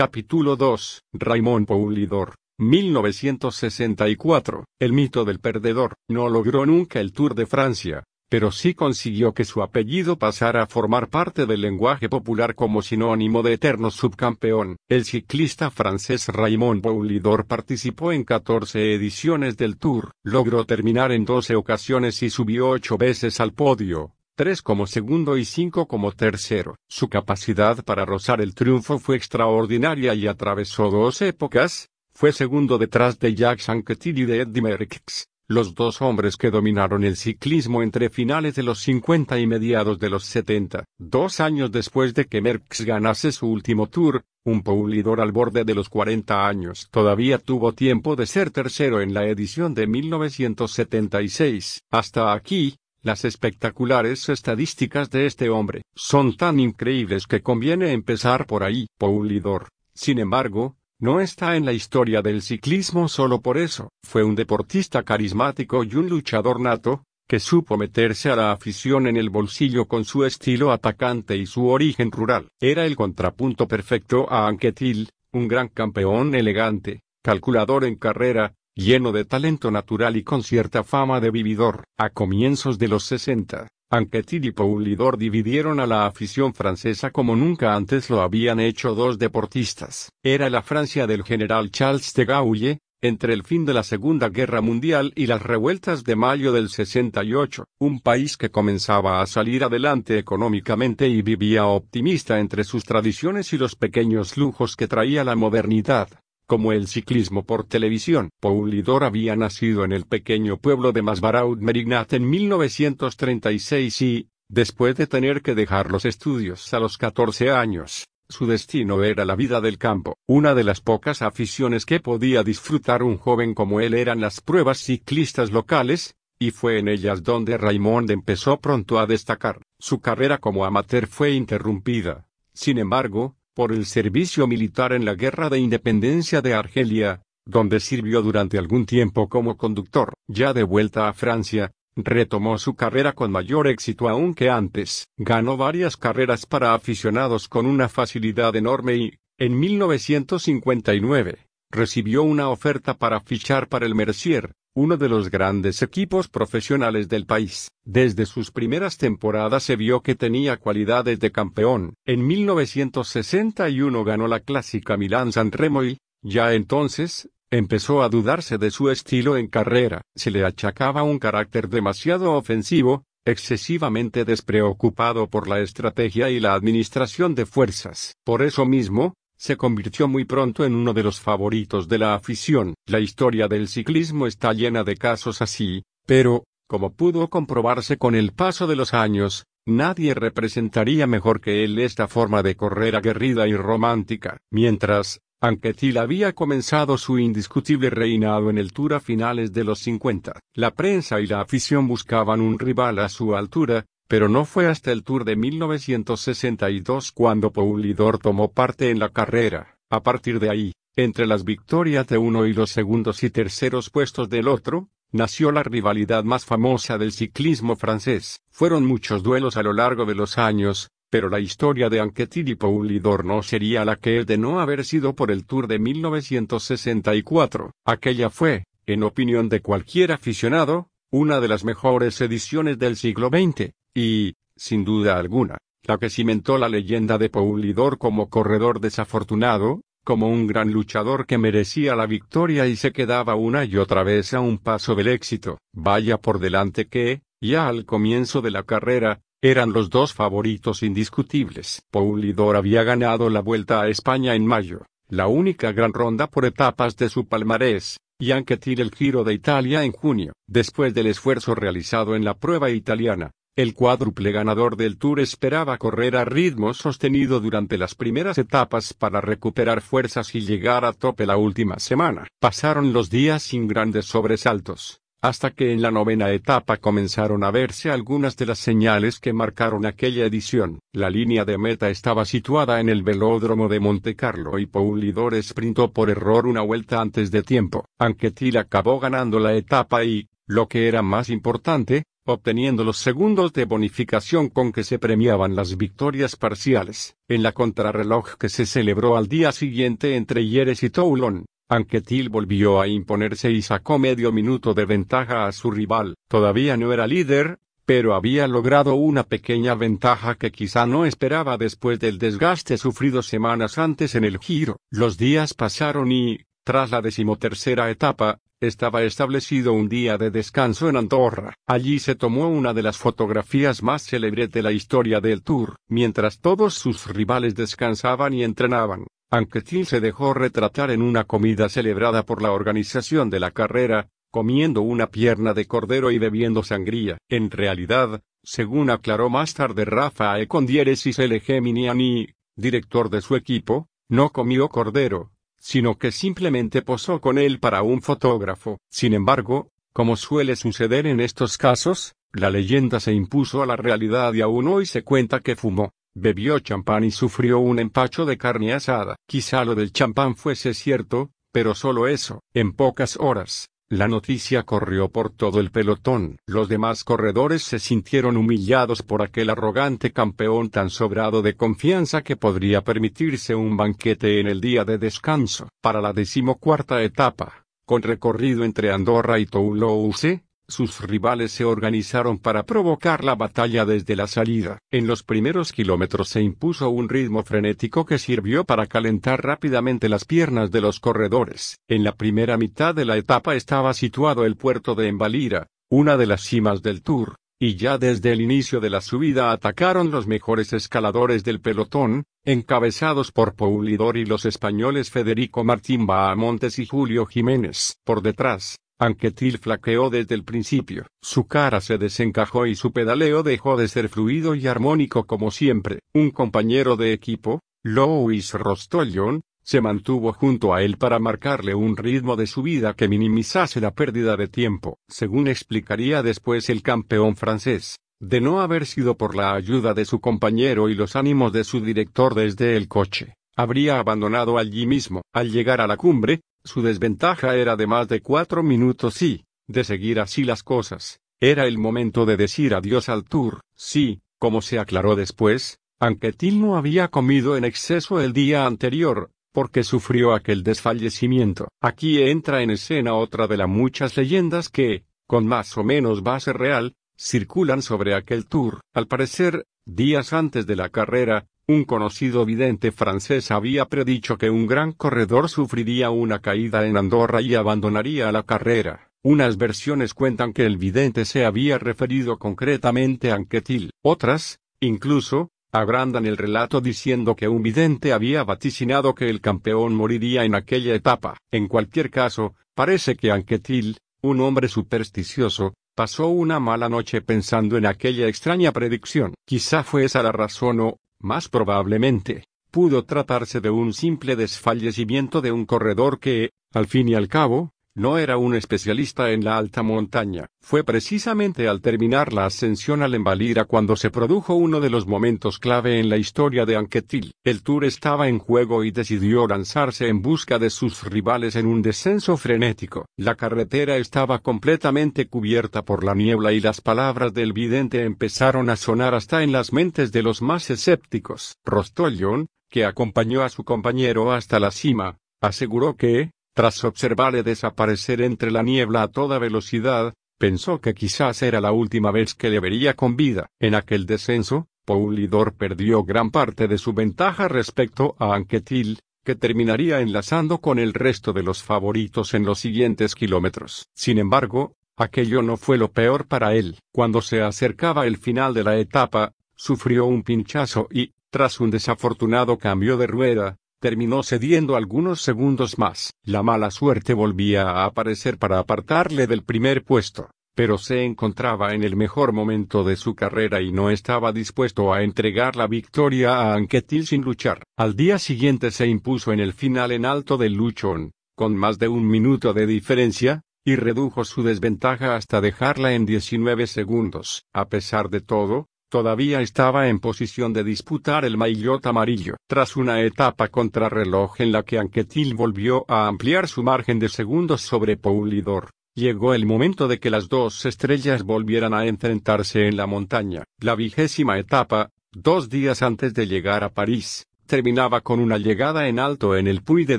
Capítulo 2. Raymond Poulidor. 1964. El mito del perdedor. No logró nunca el Tour de Francia, pero sí consiguió que su apellido pasara a formar parte del lenguaje popular como sinónimo de eterno subcampeón. El ciclista francés Raymond Poulidor participó en 14 ediciones del Tour, logró terminar en 12 ocasiones y subió 8 veces al podio tres como segundo y cinco como tercero. Su capacidad para rozar el triunfo fue extraordinaria y atravesó dos épocas, fue segundo detrás de Jacques Anquetil y de Eddy Merckx, los dos hombres que dominaron el ciclismo entre finales de los 50 y mediados de los 70. Dos años después de que Merckx ganase su último tour, un pulidor al borde de los 40 años todavía tuvo tiempo de ser tercero en la edición de 1976. Hasta aquí, las espectaculares estadísticas de este hombre son tan increíbles que conviene empezar por ahí. Poulidor, sin embargo, no está en la historia del ciclismo solo por eso. Fue un deportista carismático y un luchador nato, que supo meterse a la afición en el bolsillo con su estilo atacante y su origen rural. Era el contrapunto perfecto a Anquetil, un gran campeón elegante, calculador en carrera, lleno de talento natural y con cierta fama de vividor. A comienzos de los 60, Anquetil y Poulidor dividieron a la afición francesa como nunca antes lo habían hecho dos deportistas. Era la Francia del general Charles de Gaulle, entre el fin de la Segunda Guerra Mundial y las revueltas de mayo del 68, un país que comenzaba a salir adelante económicamente y vivía optimista entre sus tradiciones y los pequeños lujos que traía la modernidad como el ciclismo por televisión. Poulidor había nacido en el pequeño pueblo de Masbaraud-Merignat en 1936 y, después de tener que dejar los estudios a los 14 años, su destino era la vida del campo. Una de las pocas aficiones que podía disfrutar un joven como él eran las pruebas ciclistas locales, y fue en ellas donde Raymond empezó pronto a destacar. Su carrera como amateur fue interrumpida. Sin embargo, por el servicio militar en la Guerra de Independencia de Argelia, donde sirvió durante algún tiempo como conductor. Ya de vuelta a Francia, retomó su carrera con mayor éxito aún que antes. Ganó varias carreras para aficionados con una facilidad enorme y, en 1959, recibió una oferta para fichar para el Mercier, uno de los grandes equipos profesionales del país. Desde sus primeras temporadas se vio que tenía cualidades de campeón. En 1961 ganó la clásica Milán-San Remo y, ya entonces, empezó a dudarse de su estilo en carrera. Se le achacaba un carácter demasiado ofensivo, excesivamente despreocupado por la estrategia y la administración de fuerzas. Por eso mismo, se convirtió muy pronto en uno de los favoritos de la afición. La historia del ciclismo está llena de casos así, pero, como pudo comprobarse con el paso de los años, nadie representaría mejor que él esta forma de correr aguerrida y romántica. Mientras, Anquetil había comenzado su indiscutible reinado en el Tour a finales de los 50. La prensa y la afición buscaban un rival a su altura, pero no fue hasta el Tour de 1962 cuando Poulidor tomó parte en la carrera. A partir de ahí, entre las victorias de uno y los segundos y terceros puestos del otro, nació la rivalidad más famosa del ciclismo francés. Fueron muchos duelos a lo largo de los años, pero la historia de Anquetil y Poulidor no sería la que es de no haber sido por el Tour de 1964. Aquella fue, en opinión de cualquier aficionado, una de las mejores ediciones del siglo XX y, sin duda alguna, la que cimentó la leyenda de Poulidor como corredor desafortunado, como un gran luchador que merecía la victoria y se quedaba una y otra vez a un paso del éxito. Vaya por delante que, ya al comienzo de la carrera, eran los dos favoritos indiscutibles. Poulidor había ganado la Vuelta a España en mayo, la única gran ronda por etapas de su palmarés, y Anquetil el Giro de Italia en junio. Después del esfuerzo realizado en la prueba italiana, el cuádruple ganador del Tour esperaba correr a ritmo sostenido durante las primeras etapas para recuperar fuerzas y llegar a tope la última semana. Pasaron los días sin grandes sobresaltos, hasta que en la novena etapa comenzaron a verse algunas de las señales que marcaron aquella edición. La línea de meta estaba situada en el velódromo de Montecarlo y Poulidor sprintó por error una vuelta antes de tiempo. Anquetil acabó ganando la etapa y, lo que era más importante, obteniendo los segundos de bonificación con que se premiaban las victorias parciales. En la contrarreloj que se celebró al día siguiente entre Yeres y Toulon, Anquetil volvió a imponerse y sacó medio minuto de ventaja a su rival. Todavía no era líder, pero había logrado una pequeña ventaja que quizá no esperaba después del desgaste sufrido semanas antes en el giro. Los días pasaron y, tras la decimotercera etapa, estaba establecido un día de descanso en Andorra. Allí se tomó una de las fotografías más célebres de la historia del Tour. Mientras todos sus rivales descansaban y entrenaban, Anquetil se dejó retratar en una comida celebrada por la organización de la carrera, comiendo una pierna de cordero y bebiendo sangría. En realidad, según aclaró más tarde Rafa Econdieres y Geminiani, director de su equipo, no comió cordero, sino que simplemente posó con él para un fotógrafo. Sin embargo, como suele suceder en estos casos, la leyenda se impuso a la realidad y aún hoy se cuenta que fumó, bebió champán y sufrió un empacho de carne asada. Quizá lo del champán fuese cierto, pero solo eso. En pocas horas, la noticia corrió por todo el pelotón. Los demás corredores se sintieron humillados por aquel arrogante campeón tan sobrado de confianza que podría permitirse un banquete en el día de descanso. Para la decimocuarta etapa, con recorrido entre Andorra y Toulouse, sus rivales se organizaron para provocar la batalla desde la salida. En los primeros kilómetros se impuso un ritmo frenético que sirvió para calentar rápidamente las piernas de los corredores. En la primera mitad de la etapa estaba situado el puerto de Embalira, una de las cimas del Tour, y ya desde el inicio de la subida atacaron los mejores escaladores del pelotón, encabezados por Paulidor y los españoles Federico Martín Bahamontes y Julio Jiménez. Por detrás, Anquetil flaqueó desde el principio, su cara se desencajó y su pedaleo dejó de ser fluido y armónico como siempre. Un compañero de equipo, Louis Rostolion, se mantuvo junto a él para marcarle un ritmo de subida que minimizase la pérdida de tiempo, según explicaría después el campeón francés. De no haber sido por la ayuda de su compañero y los ánimos de su director desde el coche, habría abandonado allí mismo. Al llegar a la cumbre, su desventaja era de más de cuatro minutos y, de seguir así las cosas, era el momento de decir adiós al tour. Sí, como se aclaró después, Anquetil no había comido en exceso el día anterior, porque sufrió aquel desfallecimiento. Aquí entra en escena otra de las muchas leyendas que, con más o menos base real, circulan sobre aquel tour. Al parecer, días antes de la carrera, un conocido vidente francés había predicho que un gran corredor sufriría una caída en Andorra y abandonaría la carrera. Unas versiones cuentan que el vidente se había referido concretamente a Anquetil. Otras, incluso, agrandan el relato diciendo que un vidente había vaticinado que el campeón moriría en aquella etapa. En cualquier caso, parece que Anquetil, un hombre supersticioso, pasó una mala noche pensando en aquella extraña predicción. Quizá fue esa la razón o, más probablemente, pudo tratarse de un simple desfallecimiento de un corredor que, al fin y al cabo, no era un especialista en la alta montaña. Fue precisamente al terminar la ascensión al Embalira cuando se produjo uno de los momentos clave en la historia de Anquetil. El Tour estaba en juego y decidió lanzarse en busca de sus rivales en un descenso frenético. La carretera estaba completamente cubierta por la niebla y las palabras del vidente empezaron a sonar hasta en las mentes de los más escépticos. Rostolion, que acompañó a su compañero hasta la cima, aseguró que, tras observarle desaparecer entre la niebla a toda velocidad, pensó que quizás era la última vez que le vería con vida. En aquel descenso, Paulidor perdió gran parte de su ventaja respecto a Anquetil, que terminaría enlazando con el resto de los favoritos en los siguientes kilómetros. Sin embargo, aquello no fue lo peor para él. Cuando se acercaba el final de la etapa, sufrió un pinchazo y, tras un desafortunado cambio de rueda, terminó cediendo algunos segundos más. La mala suerte volvía a aparecer para apartarle del primer puesto, pero se encontraba en el mejor momento de su carrera y no estaba dispuesto a entregar la victoria a Anquetil sin luchar. Al día siguiente se impuso en el final en alto del luchón, con más de un minuto de diferencia, y redujo su desventaja hasta dejarla en 19 segundos. A pesar de todo, todavía estaba en posición de disputar el maillot amarillo. Tras una etapa contrarreloj en la que Anquetil volvió a ampliar su margen de segundos sobre Paulidor, Llegó el momento de que las dos estrellas volvieran a enfrentarse en la montaña. La vigésima etapa, dos días antes de llegar a París, terminaba con una llegada en alto en el Puy de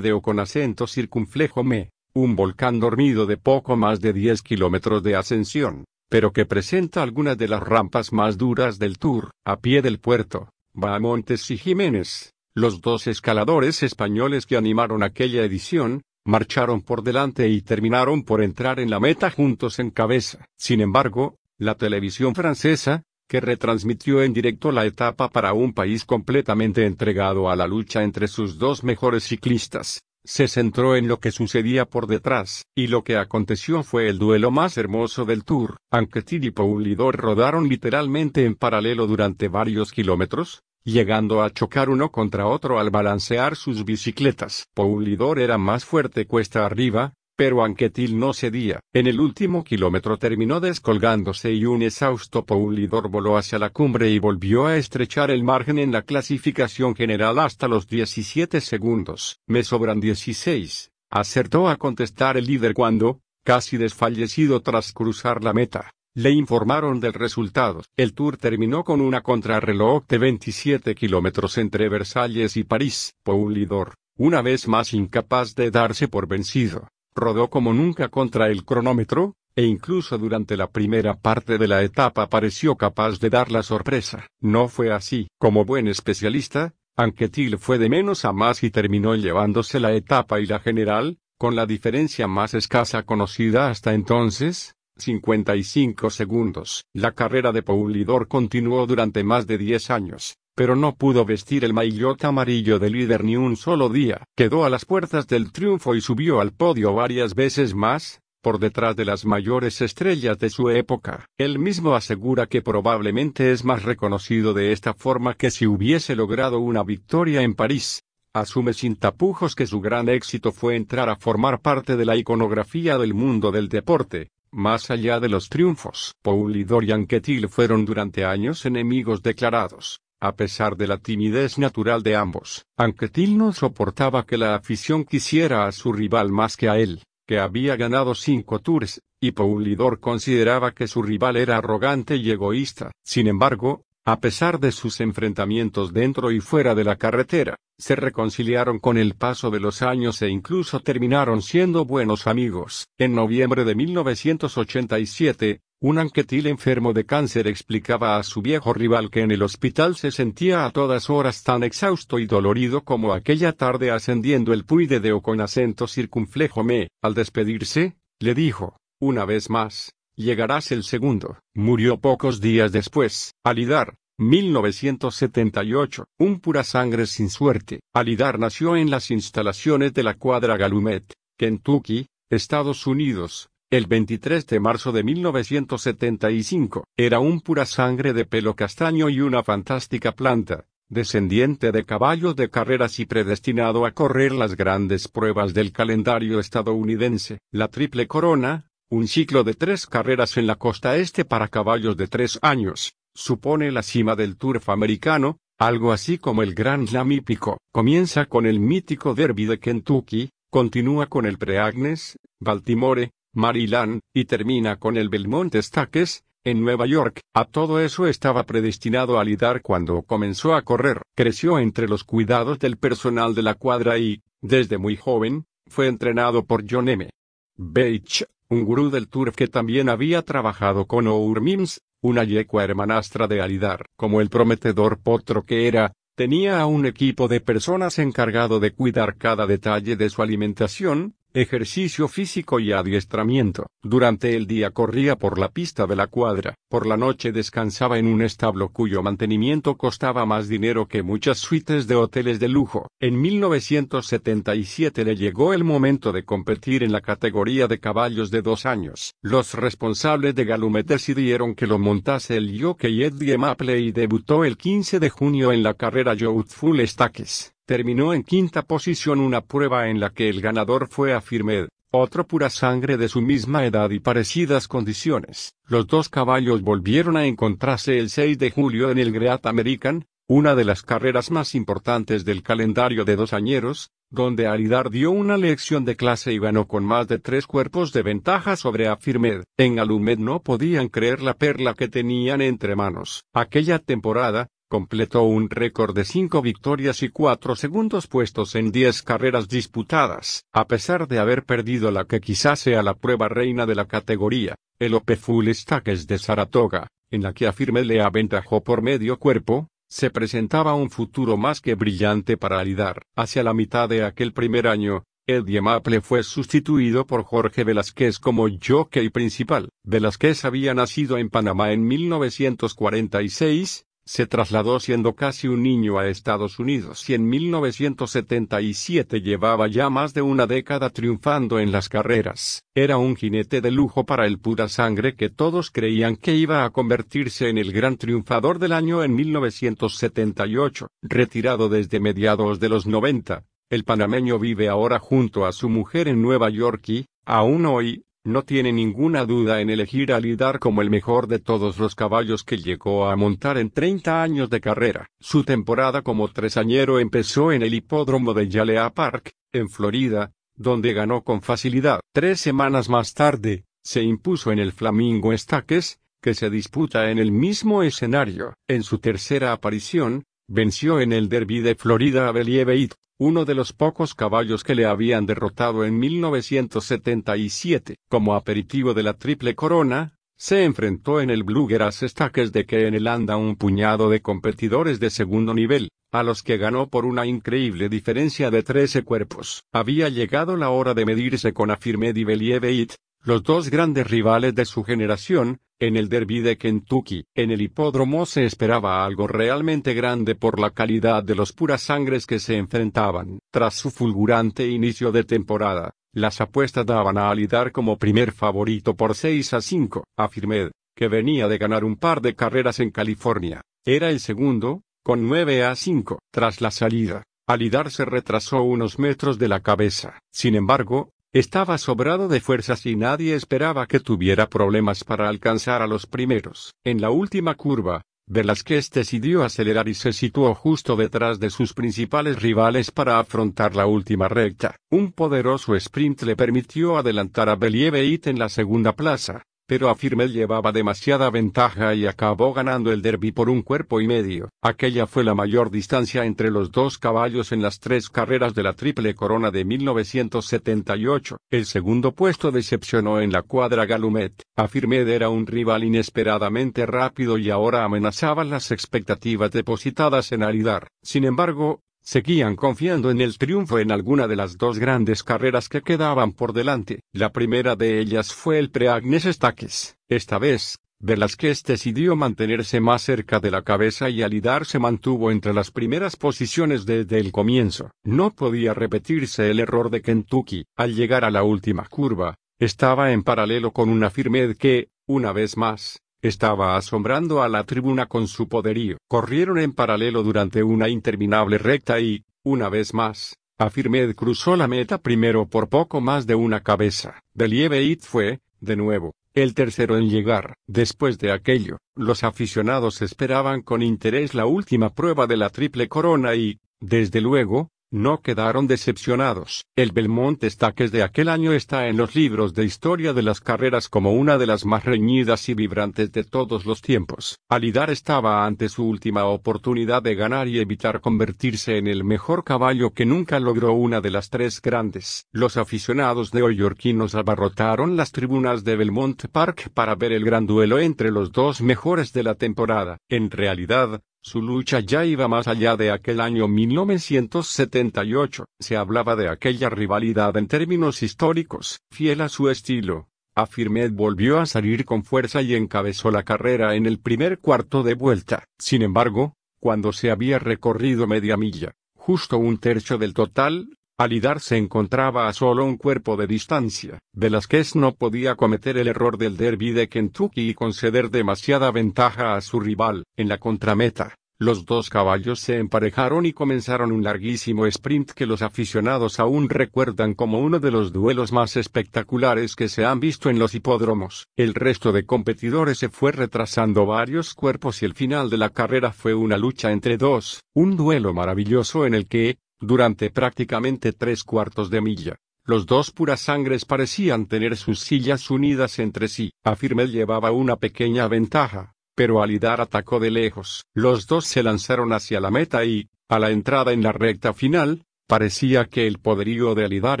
Deo con acento circunflejo Me, un volcán dormido de poco más de 10 kilómetros de ascensión, pero que presenta algunas de las rampas más duras del Tour, a pie del puerto, Bahamontes y Jiménez. Los dos escaladores españoles que animaron aquella edición, marcharon por delante y terminaron por entrar en la meta juntos en cabeza. Sin embargo, la televisión francesa, que retransmitió en directo la etapa para un país completamente entregado a la lucha entre sus dos mejores ciclistas, se centró en lo que sucedía por detrás, y lo que aconteció fue el duelo más hermoso del Tour. Anquetil y Poulidor rodaron literalmente en paralelo durante varios kilómetros, llegando a chocar uno contra otro al balancear sus bicicletas. Poulidor era más fuerte cuesta arriba, pero Anquetil no cedía. En el último kilómetro terminó descolgándose y un exhausto Poulidor voló hacia la cumbre y volvió a estrechar el margen en la clasificación general hasta los 17 segundos. Me sobran 16. Acertó a contestar el líder cuando, casi desfallecido tras cruzar la meta, le informaron del resultado. El tour terminó con una contrarreloj de 27 kilómetros entre Versalles y París. Poulidor, una vez más incapaz de darse por vencido, rodó como nunca contra el cronómetro, e incluso durante la primera parte de la etapa pareció capaz de dar la sorpresa. No fue así. Como buen especialista, Anquetil fue de menos a más y terminó llevándose la etapa y la general, con la diferencia más escasa conocida hasta entonces, 55 segundos. La carrera de Poulidor continuó durante más de 10 años, pero no pudo vestir el maillot amarillo de líder ni un solo día. Quedó a las puertas del triunfo y subió al podio varias veces más, por detrás de las mayores estrellas de su época. Él mismo asegura que probablemente es más reconocido de esta forma que si hubiese logrado una victoria en París. Asume sin tapujos que su gran éxito fue entrar a formar parte de la iconografía del mundo del deporte, más allá de los triunfos, Poulidor y Anquetil fueron durante años enemigos declarados. A pesar de la timidez natural de ambos, Anquetil no soportaba que la afición quisiera a su rival más que a él, que había ganado cinco tours, y Poulidor consideraba que su rival era arrogante y egoísta. Sin embargo, a pesar de sus enfrentamientos dentro y fuera de la carretera, se reconciliaron con el paso de los años e incluso terminaron siendo buenos amigos. En noviembre de 1987, un anquetil enfermo de cáncer explicaba a su viejo rival que en el hospital se sentía a todas horas tan exhausto y dolorido como aquella tarde ascendiendo el Puy de Deo con acento circunflejo me. Al despedirse, le dijo, una vez más, Llegarás el segundo. Murió pocos días después. Alidar, 1978. Un pura sangre sin suerte. Alidar nació en las instalaciones de la cuadra Galumet, Kentucky, Estados Unidos, el 23 de marzo de 1975. Era un pura sangre de pelo castaño y una fantástica planta, descendiente de caballos de carreras y predestinado a correr las grandes pruebas del calendario estadounidense. La triple corona, un ciclo de tres carreras en la costa este para caballos de tres años, supone la cima del turf americano, algo así como el Grand Slam hípico. Comienza con el mítico Derby de Kentucky, continúa con el Preagnes, Baltimore, Maryland, y termina con el Belmont Stakes, en Nueva York. A todo eso estaba predestinado a lidar cuando comenzó a correr. Creció entre los cuidados del personal de la cuadra y, desde muy joven, fue entrenado por John M. Beach, un gurú del turf que también había trabajado con Our Mims, una yecua hermanastra de Alidar. Como el prometedor potro que era, tenía a un equipo de personas encargado de cuidar cada detalle de su alimentación, ejercicio físico y adiestramiento. Durante el día corría por la pista de la cuadra, por la noche descansaba en un establo cuyo mantenimiento costaba más dinero que muchas suites de hoteles de lujo. En 1977 le llegó el momento de competir en la categoría de caballos de dos años. Los responsables de Galumet decidieron que lo montase el jockey Eddie Maple y debutó el 15 de junio en la carrera Youthful Stakes. Terminó en quinta posición una prueba en la que el ganador fue Afirmed, otro pura sangre de su misma edad y parecidas condiciones. Los dos caballos volvieron a encontrarse el 6 de julio en el Great American, una de las carreras más importantes del calendario de dos añeros, donde Alidar dio una lección de clase y ganó con más de tres cuerpos de ventaja sobre Afirmed. En Alumed no podían creer la perla que tenían entre manos. Aquella temporada, completó un récord de cinco victorias y cuatro segundos puestos en diez carreras disputadas, a pesar de haber perdido la que quizás sea la prueba reina de la categoría, el Ope Full Stakes de Saratoga, en la que Afirmed le aventajó por medio cuerpo, se presentaba un futuro más que brillante para Alidar. Hacia la mitad de aquel primer año, Eddie Maple fue sustituido por Jorge Velázquez como jockey principal. Velázquez había nacido en Panamá en 1946, se trasladó siendo casi un niño a Estados Unidos y en 1977 llevaba ya más de una década triunfando en las carreras. Era un jinete de lujo para el pura sangre que todos creían que iba a convertirse en el gran triunfador del año en 1978. Retirado desde mediados de los 90, el panameño vive ahora junto a su mujer en Nueva York y, aún hoy, no tiene ninguna duda en elegir a Lidar como el mejor de todos los caballos que llegó a montar en 30 años de carrera. Su temporada como tresañero empezó en el hipódromo de Yalea Park, en Florida, donde ganó con facilidad. Tres semanas más tarde, se impuso en el Flamingo Stakes, que se disputa en el mismo escenario. En su tercera aparición, venció en el Derby de Florida a Believeit, uno de los pocos caballos que le habían derrotado en 1977. Como aperitivo de la Triple Corona, se enfrentó en el Bluegrass Stakes de Keeneland a un puñado de competidores de segundo nivel, a los que ganó por una increíble diferencia de 13 cuerpos. Había llegado la hora de medirse con Affirmed y Believeit, los dos grandes rivales de su generación, en el derby de Kentucky, en el hipódromo se esperaba algo realmente grande por la calidad de los puras sangres que se enfrentaban. Tras su fulgurante inicio de temporada, las apuestas daban a Alidar como primer favorito por 6 a 5. Afirmed, que venía de ganar un par de carreras en California, era el segundo, con 9 a 5. Tras la salida, Alidar se retrasó unos metros de la cabeza. Sin embargo, estaba sobrado de fuerzas y nadie esperaba que tuviera problemas para alcanzar a los primeros. En la última curva, Velázquez decidió acelerar y se situó justo detrás de sus principales rivales para afrontar la última recta. Un poderoso sprint le permitió adelantar a Believeit en la segunda plaza, pero Afirmed llevaba demasiada ventaja y acabó ganando el derby por un cuerpo y medio. Aquella fue la mayor distancia entre los dos caballos en las tres carreras de la Triple Corona de 1978. El segundo puesto decepcionó en la cuadra Galumet. Afirmed era un rival inesperadamente rápido y ahora amenazaba las expectativas depositadas en Alidar. Sin embargo, Seguían confiando en el triunfo en alguna de las dos grandes carreras que quedaban por delante. La primera de ellas fue el Preagnes Stakes. Esta vez, Velázquez decidió mantenerse más cerca de la cabeza y Alidar se mantuvo entre las primeras posiciones desde el comienzo. No podía repetirse el error de Kentucky. Al llegar a la última curva, estaba en paralelo con una firmed que, una vez más, estaba asombrando a la tribuna con su poderío. Corrieron en paralelo durante una interminable recta y, una vez más, Afirmed cruzó la meta primero por poco más de una cabeza. Believeit fue, de nuevo, el tercero en llegar. Después de aquello, los aficionados esperaban con interés la última prueba de la triple corona y, desde luego, no quedaron decepcionados. El Belmont Stakes de aquel año está en los libros de historia de las carreras como una de las más reñidas y vibrantes de todos los tiempos. Alidar estaba ante su última oportunidad de ganar y evitar convertirse en el mejor caballo que nunca logró una de las tres grandes. Los aficionados neoyorquinos abarrotaron las tribunas de Belmont Park para ver el gran duelo entre los dos mejores de la temporada. En realidad, su lucha ya iba más allá de aquel año 1978. Se hablaba de aquella rivalidad en términos históricos. Fiel a su estilo, Afirmed volvió a salir con fuerza y encabezó la carrera en el primer cuarto de vuelta. Sin embargo, cuando se había recorrido media milla, justo un tercio del total, Alidar se encontraba a solo un cuerpo de distancia. Velázquez no podía cometer el error del derby de Kentucky y conceder demasiada ventaja a su rival. En la contrameta, los dos caballos se emparejaron y comenzaron un larguísimo sprint que los aficionados aún recuerdan como uno de los duelos más espectaculares que se han visto en los hipódromos. El resto de competidores se fue retrasando varios cuerpos y el final de la carrera fue una lucha entre dos, un duelo maravilloso en el que, Durante prácticamente tres cuartos de milla, los dos purasangres parecían tener sus sillas unidas entre sí. Afirmed llevaba una pequeña ventaja, pero Alidar atacó de lejos. Los dos se lanzaron hacia la meta y, a la entrada en la recta final, parecía que el poderío de Alidar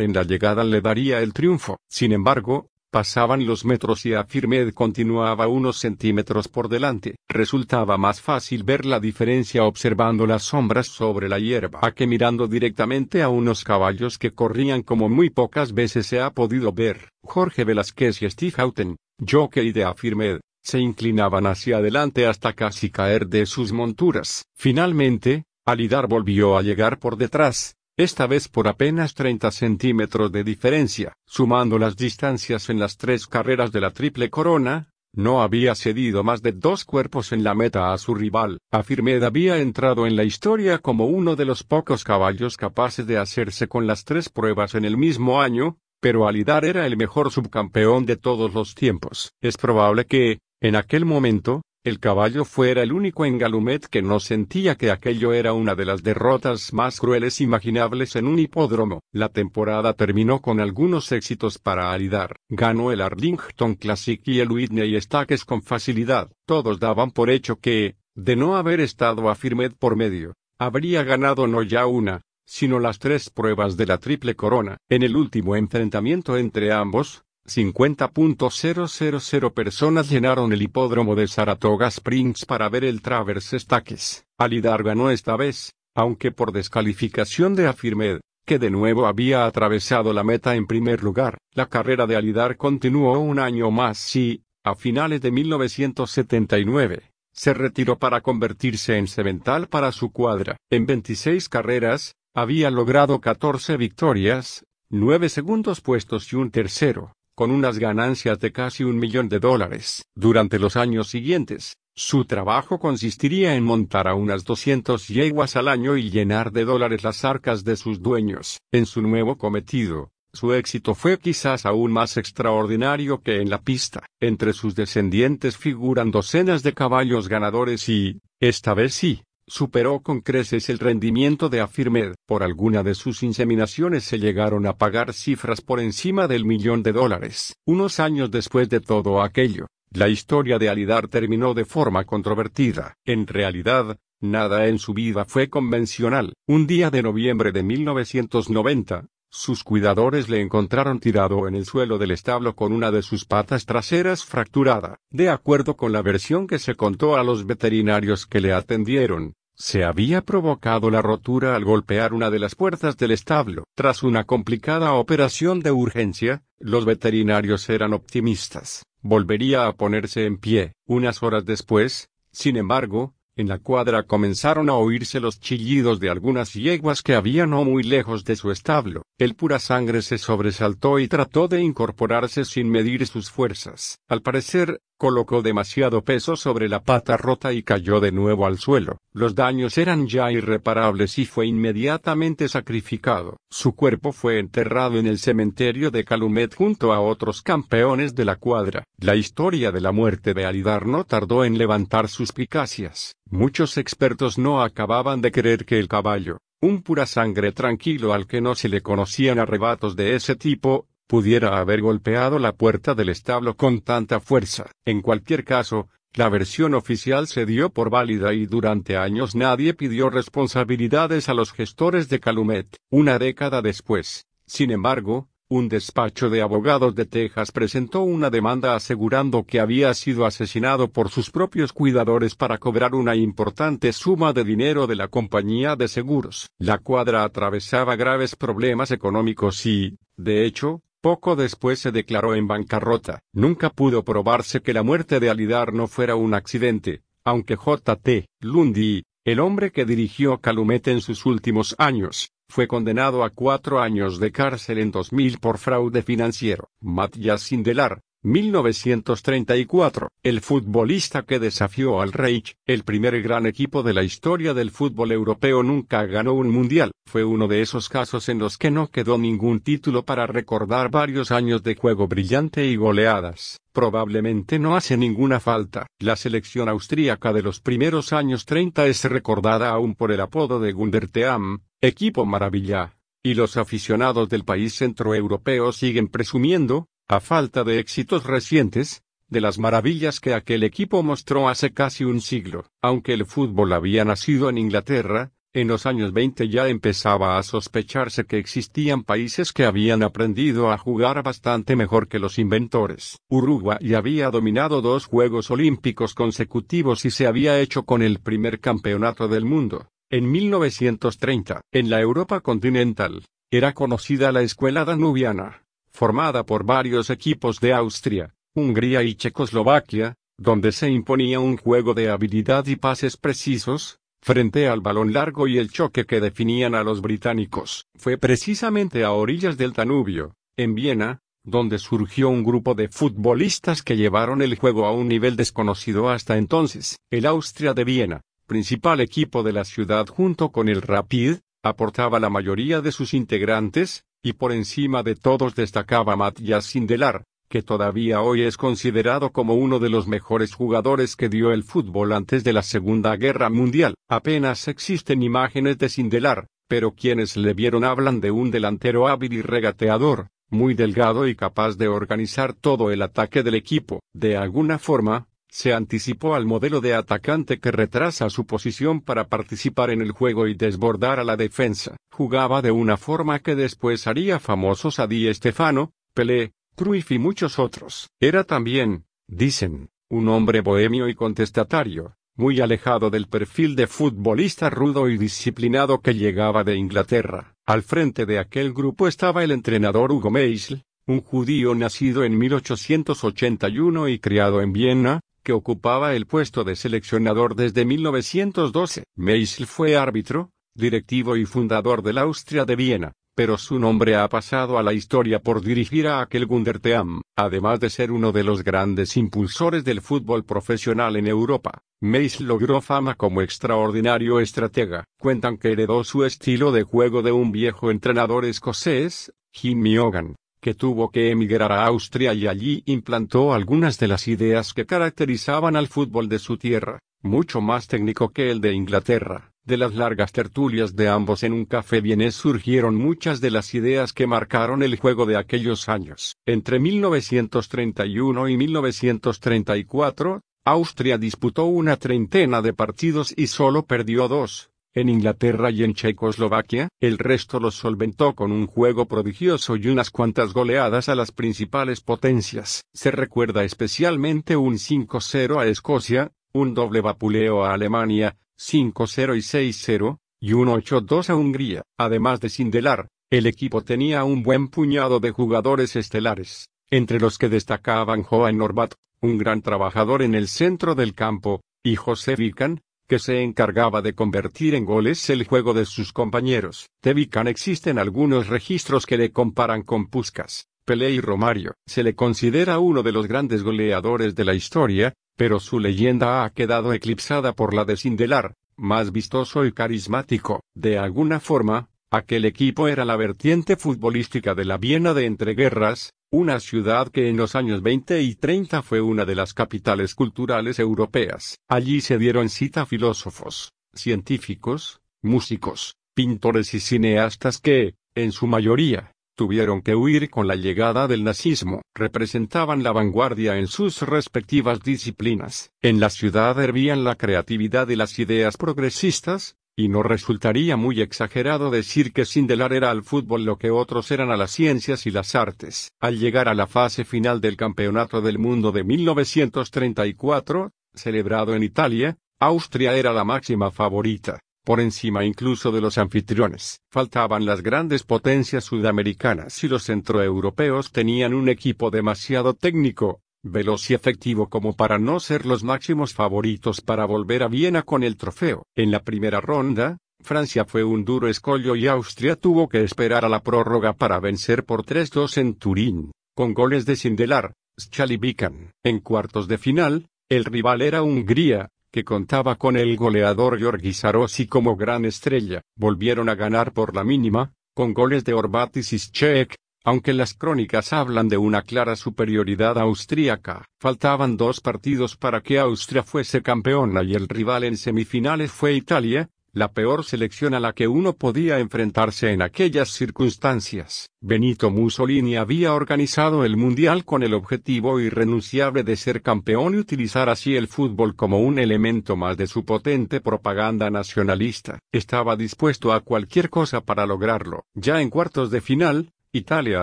en la llegada le daría el triunfo. Sin embargo, Pasaban los metros y Afirmed continuaba unos centímetros por delante. Resultaba más fácil ver la diferencia observando las sombras sobre la hierba a que mirando directamente a unos caballos que corrían como muy pocas veces se ha podido ver. Jorge Velázquez y Steve Houghton, jockey de Afirmed, se inclinaban hacia adelante hasta casi caer de sus monturas. Finalmente, Alidar volvió a llegar por detrás, esta vez por apenas 30 centímetros de diferencia. Sumando las distancias en las tres carreras de la triple corona, no había cedido más de dos cuerpos en la meta a su rival. Afirmed había entrado en la historia como uno de los pocos caballos capaces de hacerse con las tres pruebas en el mismo año, pero Alidar era el mejor subcampeón de todos los tiempos. Es probable que, en aquel momento, el caballo fuera el único en Galumet que no sentía que aquello era una de las derrotas más crueles imaginables en un hipódromo. La temporada terminó con algunos éxitos para Alidar. Ganó el Arlington Classic y el Whitney Stakes con facilidad. Todos daban por hecho que, de no haber estado a Firmet por medio, habría ganado no ya una, sino las tres pruebas de la triple corona. En el último enfrentamiento entre ambos, 50.000 personas llenaron el hipódromo de Saratoga Springs para ver el Traverse Stakes. Alidar ganó esta vez, aunque por descalificación de Afirmed, que de nuevo había atravesado la meta en primer lugar. La carrera de Alidar continuó un año más y, a finales de 1979, se retiró para convertirse en semental para su cuadra. En 26 carreras, había logrado 14 victorias, 9 segundos puestos y un tercero con unas ganancias de casi un millón de dólares. Durante los años siguientes, su trabajo consistiría en montar a unas 200 yeguas al año y llenar de dólares las arcas de sus dueños. En su nuevo cometido, su éxito fue quizás aún más extraordinario que en la pista. Entre sus descendientes figuran docenas de caballos ganadores y, esta vez sí, superó con creces el rendimiento de Afirmed. Por alguna de sus inseminaciones se llegaron a pagar cifras por encima del millón de dólares. Unos años después de todo aquello, la historia de Alidar terminó de forma controvertida. En realidad, nada en su vida fue convencional. Un día de noviembre de 1990, sus cuidadores le encontraron tirado en el suelo del establo con una de sus patas traseras fracturada. De acuerdo con la versión que se contó a los veterinarios que le atendieron, se había provocado la rotura al golpear una de las puertas del establo. Tras una complicada operación de urgencia, los veterinarios eran optimistas. Volvería a ponerse en pie. Unas horas después, sin embargo, en la cuadra comenzaron a oírse los chillidos de algunas yeguas que había no muy lejos de su establo. El pura sangre se sobresaltó y trató de incorporarse sin medir sus fuerzas. Al parecer, colocó demasiado peso sobre la pata rota y cayó de nuevo al suelo. Los daños eran ya irreparables y fue inmediatamente sacrificado. Su cuerpo fue enterrado en el cementerio de Calumet junto a otros campeones de la cuadra. La historia de la muerte de Alidar no tardó en levantar suspicacias. Muchos expertos no acababan de creer que el caballo, un pura sangre tranquilo al que no se le conocían arrebatos de ese tipo, pudiera haber golpeado la puerta del establo con tanta fuerza. En cualquier caso, la versión oficial se dio por válida y durante años nadie pidió responsabilidades a los gestores de Calumet. Una década después, sin embargo, un despacho de abogados de Texas presentó una demanda asegurando que había sido asesinado por sus propios cuidadores para cobrar una importante suma de dinero de la compañía de seguros. La cuadra atravesaba graves problemas económicos y, de hecho, poco después se declaró en bancarrota. Nunca pudo probarse que la muerte de Alidar no fuera un accidente, aunque J.T. Lundy, el hombre que dirigió Calumet en sus últimos años, fue condenado a cuatro años de cárcel en 2000 por fraude financiero. Matías Sindelar, 1934, el futbolista que desafió al Reich, el primer gran equipo de la historia del fútbol europeo nunca ganó un mundial, fue uno de esos casos en los que no quedó ningún título para recordar varios años de juego brillante y goleadas. Probablemente no hace ninguna falta. La selección austríaca de los primeros años 30 es recordada aún por el apodo de Gunderteam, equipo maravilla, y los aficionados del país centroeuropeo siguen presumiendo, a falta de éxitos recientes, de las maravillas que aquel equipo mostró hace casi un siglo. Aunque el fútbol había nacido en Inglaterra, en los años 20 ya empezaba a sospecharse que existían países que habían aprendido a jugar bastante mejor que los inventores. Uruguay había dominado dos Juegos Olímpicos consecutivos y se había hecho con el primer campeonato del mundo. En 1930, en la Europa continental, era conocida la escuela danubiana, formada por varios equipos de Austria, Hungría y Checoslovaquia, donde se imponía un juego de habilidad y pases precisos, frente al balón largo y el choque que definían a los británicos. Fue precisamente a orillas del Danubio, en Viena, donde surgió un grupo de futbolistas que llevaron el juego a un nivel desconocido hasta entonces. El Austria de Viena, principal equipo de la ciudad junto con el Rapid, aportaba la mayoría de sus integrantes, y por encima de todos destacaba Matthias Sindelar, que todavía hoy es considerado como uno de los mejores jugadores que dio el fútbol antes de la Segunda Guerra Mundial. Apenas existen imágenes de Sindelar, pero quienes le vieron hablan de un delantero hábil y regateador, muy delgado y capaz de organizar todo el ataque del equipo. De alguna forma, se anticipó al modelo de atacante que retrasa su posición para participar en el juego y desbordar a la defensa. Jugaba de una forma que después haría famosos a Di Stefano, Pelé, Cruyff y muchos otros. Era también, dicen, un hombre bohemio y contestatario, muy alejado del perfil de futbolista rudo y disciplinado que llegaba de Inglaterra. Al frente de aquel grupo estaba el entrenador Hugo Meisl, un judío nacido en 1881 y criado en Viena, que ocupaba el puesto de seleccionador desde 1912. Meisl fue árbitro, directivo y fundador del Austria de Viena, pero su nombre ha pasado a la historia por dirigir a aquel Gunderteam, además de ser uno de los grandes impulsores del fútbol profesional en Europa. Mace logró fama como extraordinario estratega. Cuentan que heredó su estilo de juego de un viejo entrenador escocés, Jimmy Hogan, que tuvo que emigrar a Austria y allí implantó algunas de las ideas que caracterizaban al fútbol de su tierra, mucho más técnico que el de Inglaterra. De las largas tertulias de ambos en un café vienés surgieron muchas de las ideas que marcaron el juego de aquellos años. Entre 1931 y 1934, Austria disputó una treintena de partidos y solo perdió dos. En Inglaterra y en Checoslovaquia, el resto los solventó con un juego prodigioso y unas cuantas goleadas a las principales potencias. Se recuerda especialmente un 5-0 a Escocia, un doble vapuleo a Alemania, 5-0 y 6-0, y un 8-2 a Hungría. Además de Sindelar, el equipo tenía un buen puñado de jugadores estelares, entre los que destacaban Joan Norbat, un gran trabajador en el centro del campo, y José Vican, que se encargaba de convertir en goles el juego de sus compañeros. De Vican existen algunos registros que le comparan con Puskas, Pelé y Romario. Se le considera uno de los grandes goleadores de la historia, pero su leyenda ha quedado eclipsada por la de Sindelar, más vistoso y carismático. De alguna forma, aquel equipo era la vertiente futbolística de la Viena de entreguerras, una ciudad que en los años 20 y 30 fue una de las capitales culturales europeas. Allí se dieron cita filósofos, científicos, músicos, pintores y cineastas que, en su mayoría, tuvieron que huir con la llegada del nazismo. Representaban la vanguardia en sus respectivas disciplinas. En la ciudad hervían la creatividad y las ideas progresistas, y no resultaría muy exagerado decir que Sindelar era al fútbol lo que otros eran a las ciencias y las artes. Al llegar a la fase final del Campeonato del Mundo de 1934, celebrado en Italia, Austria era la máxima favorita por encima incluso de los anfitriones. Faltaban las grandes potencias sudamericanas y los centroeuropeos tenían un equipo demasiado técnico, veloz y efectivo como para no ser los máximos favoritos para volver a Viena con el trofeo. En la primera ronda, Francia fue un duro escollo y Austria tuvo que esperar a la prórroga para vencer por 3-2 en Turín, con goles de Sindelar, Schalibican. En cuartos de final, el rival era Hungría, que contaba con el goleador Georgi Sarosi como gran estrella, volvieron a ganar por la mínima, con goles de Orbat y Sischek, aunque las crónicas hablan de una clara superioridad austríaca. Faltaban dos partidos para que Austria fuese campeona y el rival en semifinales fue Italia, la peor selección a la que uno podía enfrentarse en aquellas circunstancias. Benito Mussolini había organizado el Mundial con el objetivo irrenunciable de ser campeón y utilizar así el fútbol como un elemento más de su potente propaganda nacionalista. Estaba dispuesto a cualquier cosa para lograrlo. Ya en cuartos de final, Italia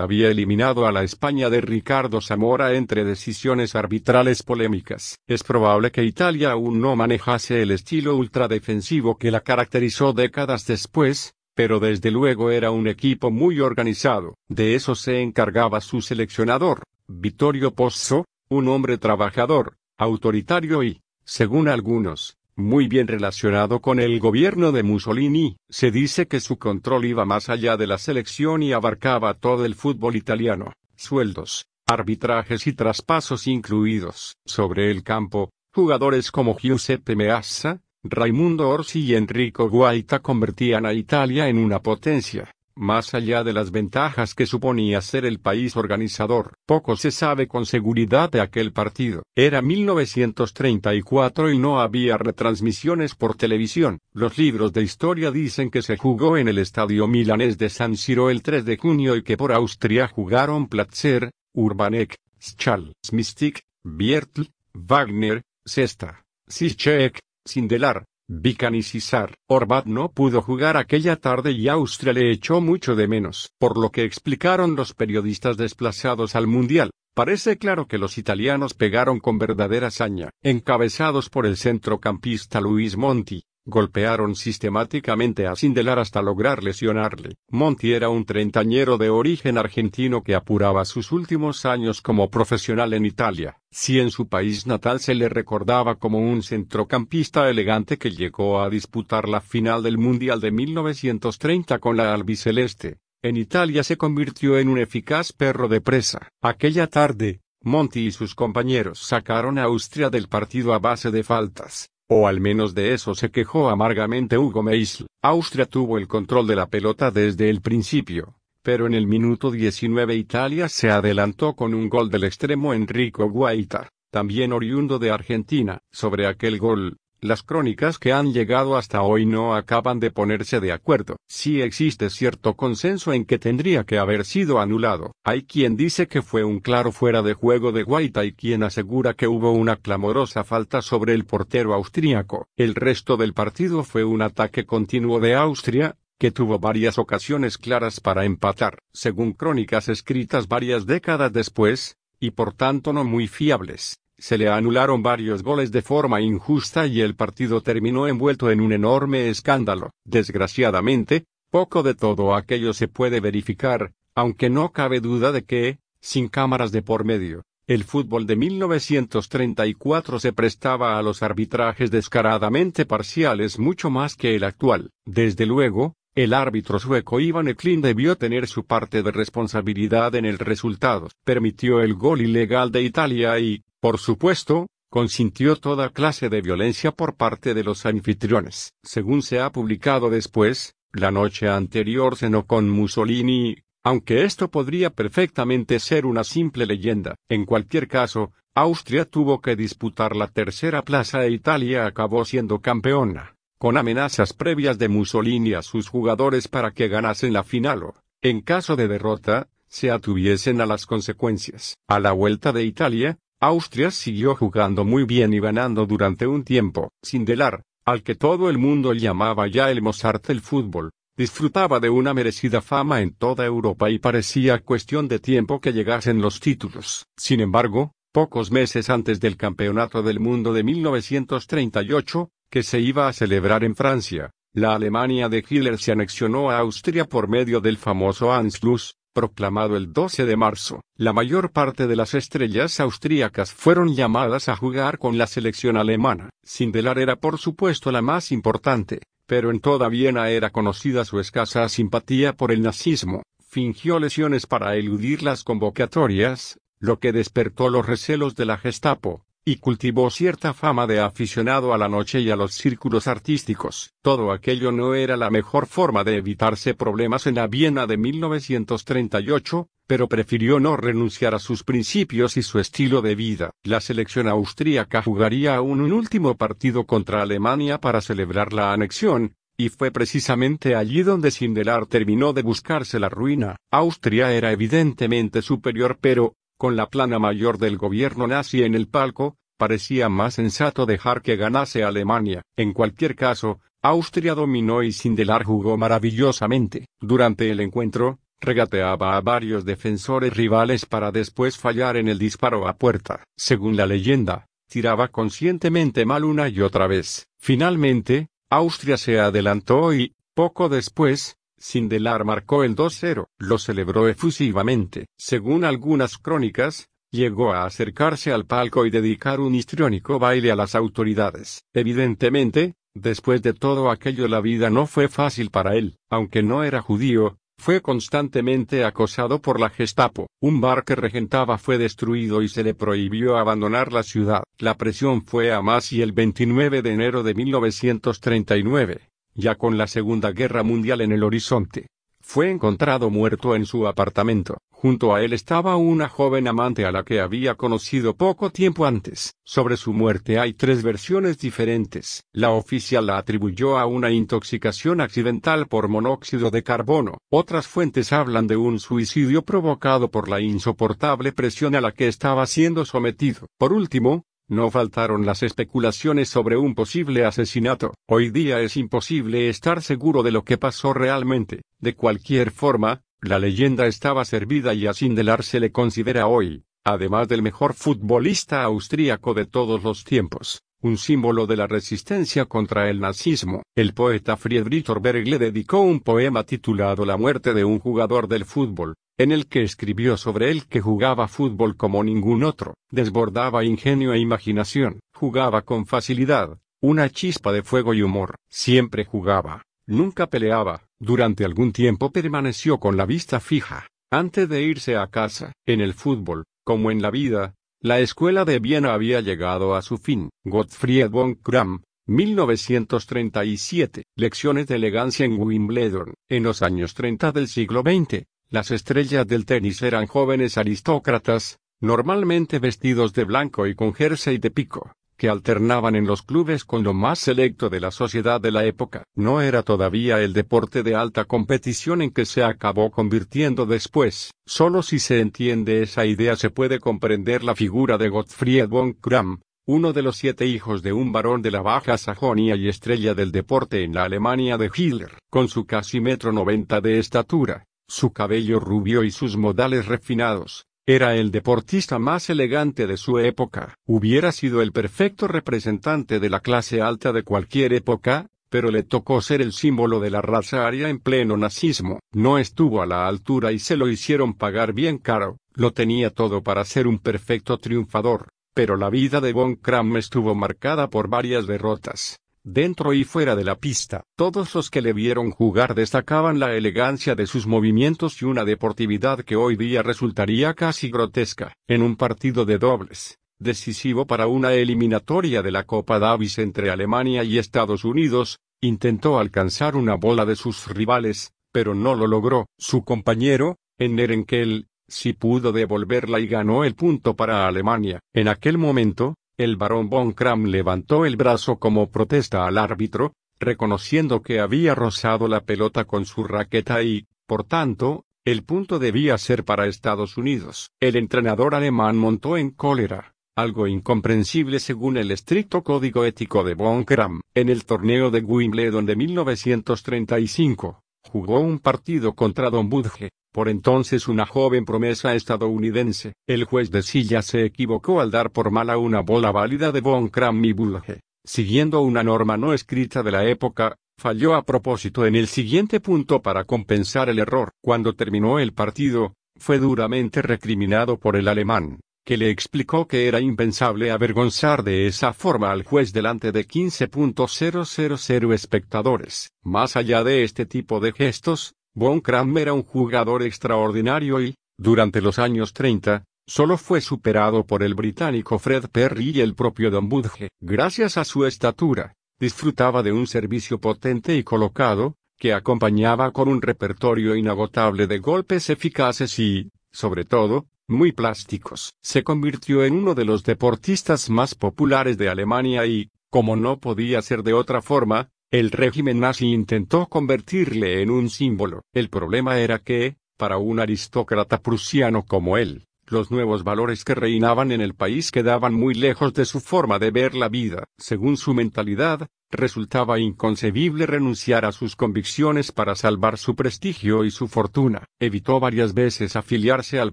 había eliminado a la España de Ricardo Zamora entre decisiones arbitrales polémicas. Es probable que Italia aún no manejase el estilo ultradefensivo que la caracterizó décadas después, pero desde luego era un equipo muy organizado. De eso se encargaba su seleccionador, Vittorio Pozzo, un hombre trabajador, autoritario y, según algunos, muy bien relacionado con el gobierno de Mussolini, se dice que su control iba más allá de la selección y abarcaba todo el fútbol italiano, sueldos, arbitrajes y traspasos incluidos. Sobre el campo, jugadores como Giuseppe Meazza, Raimundo Orsi y Enrico Guaita convertían a Italia en una potencia. Más allá de las ventajas que suponía ser el país organizador, poco se sabe con seguridad de aquel partido. Era 1934 y no había retransmisiones por televisión. Los libros de historia dicen que se jugó en el estadio milanés de San Siro el 3 de junio y que por Austria jugaron Platzer, Urbanek, Schall, Smistik, Biertl, Wagner, Sesta, Sischek, Sindelar, Vican y César. Orbat no pudo jugar aquella tarde y Austria le echó mucho de menos, por lo que explicaron los periodistas desplazados al Mundial. Parece claro que los italianos pegaron con verdadera saña, encabezados por el centrocampista Luis Monti, golpearon sistemáticamente a Sindelar hasta lograr lesionarle. Monti era un treintañero de origen argentino que apuraba sus últimos años como profesional en Italia. Si en su país natal se le recordaba como un centrocampista elegante que llegó a disputar la final del Mundial de 1930 con la albiceleste, en Italia se convirtió en un eficaz perro de presa. Aquella tarde, Monti y sus compañeros sacaron a Austria del partido a base de faltas, o al menos de eso se quejó amargamente Hugo Meisl. Austria tuvo el control de la pelota desde el principio, pero en el minuto 19 Italia se adelantó con un gol del extremo Enrico Guaita, también oriundo de Argentina. Sobre aquel gol, las crónicas que han llegado hasta hoy no acaban de ponerse de acuerdo. Sí existe cierto consenso en que tendría que haber sido anulado. Hay quien dice que fue un claro fuera de juego de Guaita y quien asegura que hubo una clamorosa falta sobre el portero austríaco. El resto del partido fue un ataque continuo de Austria, que tuvo varias ocasiones claras para empatar, según crónicas escritas varias décadas después, y por tanto no muy fiables se le anularon varios goles de forma injusta y el partido terminó envuelto en un enorme escándalo. Desgraciadamente, poco de todo aquello se puede verificar, aunque no cabe duda de que, sin cámaras de por medio, el fútbol de 1934 se prestaba a los arbitrajes descaradamente parciales mucho más que el actual. Desde luego, el árbitro sueco Ivan Eklund debió tener su parte de responsabilidad en el resultado. Permitió el gol ilegal de Italia y, por supuesto, consintió toda clase de violencia por parte de los anfitriones. Según se ha publicado después, la noche anterior cenó con Mussolini, aunque esto podría perfectamente ser una simple leyenda. En cualquier caso, Austria tuvo que disputar la tercera plaza e Italia acabó siendo campeona, con amenazas previas de Mussolini a sus jugadores para que ganasen la final o, en caso de derrota, se atuviesen a las consecuencias. A la vuelta de Italia, Austria siguió jugando muy bien y ganando durante un tiempo. Sindelar, al que todo el mundo llamaba ya el Mozart del fútbol, disfrutaba de una merecida fama en toda Europa y parecía cuestión de tiempo que llegasen los títulos. Sin embargo, pocos meses antes del Campeonato del Mundo de 1938, que se iba a celebrar en Francia, la Alemania de Hitler se anexionó a Austria por medio del famoso Anschluss, proclamado el 12 de marzo. La mayor parte de las estrellas austríacas fueron llamadas a jugar con la selección alemana. Sindelar era por supuesto la más importante, pero en toda Viena era conocida su escasa simpatía por el nazismo. Fingió lesiones para eludir las convocatorias, lo que despertó los recelos de la Gestapo, y cultivó cierta fama de aficionado a la noche y a los círculos artísticos. Todo aquello no era la mejor forma de evitarse problemas en la Viena de 1938, pero prefirió no renunciar a sus principios y su estilo de vida. La selección austríaca jugaría aún un último partido contra Alemania para celebrar la anexión, y fue precisamente allí donde Sindelar terminó de buscarse la ruina. Austria era evidentemente superior pero, con la plana mayor del gobierno nazi en el palco, parecía más sensato dejar que ganase Alemania. En cualquier caso, Austria dominó y Sindelar jugó maravillosamente. Durante el encuentro, regateaba a varios defensores rivales para después fallar en el disparo a puerta. Según la leyenda, tiraba conscientemente mal una y otra vez. Finalmente, Austria se adelantó y, poco después, Sindelar marcó el 2-0. Lo celebró efusivamente. Según algunas crónicas, llegó a acercarse al palco y dedicar un histriónico baile a las autoridades. Evidentemente, después de todo aquello la vida no fue fácil para él. Aunque no era judío, fue constantemente acosado por la Gestapo. Un bar que regentaba fue destruido y se le prohibió abandonar la ciudad. La presión fue a más y el 29 de enero de 1939, ya con la Segunda Guerra Mundial en el horizonte, fue encontrado muerto en su apartamento. Junto a él estaba una joven amante a la que había conocido poco tiempo antes. Sobre su muerte hay tres versiones diferentes. La oficial la atribuyó a una intoxicación accidental por monóxido de carbono. Otras fuentes hablan de un suicidio provocado por la insoportable presión a la que estaba siendo sometido. Por último, no faltaron las especulaciones sobre un posible asesinato. Hoy día es imposible estar seguro de lo que pasó realmente. De cualquier forma, la leyenda estaba servida y a Sindelar se le considera hoy, además del mejor futbolista austríaco de todos los tiempos, un símbolo de la resistencia contra el nazismo. El poeta Friedrich Orberg le dedicó un poema titulado La muerte de un jugador del fútbol, en el que escribió sobre él que jugaba fútbol como ningún otro, desbordaba ingenio e imaginación, jugaba con facilidad, una chispa de fuego y humor, siempre jugaba, nunca peleaba, durante algún tiempo permaneció con la vista fija, antes de irse a casa, en el fútbol, como en la vida, la escuela de Viena había llegado a su fin. Gottfried von Kram, 1937. Lecciones de elegancia en Wimbledon. En los años 30 del siglo XX, las estrellas del tenis eran jóvenes aristócratas, normalmente vestidos de blanco y con jersey de pico, que alternaban en los clubes con lo más selecto de la sociedad de la época. No era todavía el deporte de alta competición en que se acabó convirtiendo después. Solo si se entiende esa idea se puede comprender la figura de Gottfried von Kram, uno de los siete hijos de un varón de la Baja Sajonia y estrella del deporte en la Alemania de Hitler, con su casi metro noventa de estatura su cabello rubio y sus modales refinados, era el deportista más elegante de su época. Hubiera sido el perfecto representante de la clase alta de cualquier época, pero le tocó ser el símbolo de la raza aria en pleno nazismo. No estuvo a la altura y se lo hicieron pagar bien caro. Lo tenía todo para ser un perfecto triunfador, pero la vida de Von Kram estuvo marcada por varias derrotas dentro y fuera de la pista. Todos los que le vieron jugar destacaban la elegancia de sus movimientos y una deportividad que hoy día resultaría casi grotesca. En un partido de dobles, decisivo para una eliminatoria de la Copa Davis entre Alemania y Estados Unidos, intentó alcanzar una bola de sus rivales, pero no lo logró. Su compañero, Nerenkel, sí pudo devolverla y ganó el punto para Alemania. En aquel momento, el barón von Kram levantó el brazo como protesta al árbitro, reconociendo que había rozado la pelota con su raqueta y, por tanto, el punto debía ser para Estados Unidos. El entrenador alemán montó en cólera, algo incomprensible según el estricto código ético de von Kram. En el torneo de Wimbledon de 1935, jugó un partido contra Don Budge, por entonces una joven promesa estadounidense. El juez de silla se equivocó al dar por mala una bola válida de Von Kram y Bulge. Siguiendo una norma no escrita de la época, falló a propósito en el siguiente punto para compensar el error. Cuando terminó el partido, fue duramente recriminado por el alemán, que le explicó que era impensable avergonzar de esa forma al juez delante de 15.000 espectadores. Más allá de este tipo de gestos, Von Kram era un jugador extraordinario y, durante los años 30, solo fue superado por el británico Fred Perry y el propio Don Budge. Gracias a su estatura, disfrutaba de un servicio potente y colocado, que acompañaba con un repertorio inagotable de golpes eficaces y, sobre todo, muy plásticos. Se convirtió en uno de los deportistas más populares de Alemania y, como no podía ser de otra forma, el régimen nazi intentó convertirle en un símbolo. El problema era que, para un aristócrata prusiano como él, los nuevos valores que reinaban en el país quedaban muy lejos de su forma de ver la vida. Según su mentalidad, resultaba inconcebible renunciar a sus convicciones para salvar su prestigio y su fortuna. Evitó varias veces afiliarse al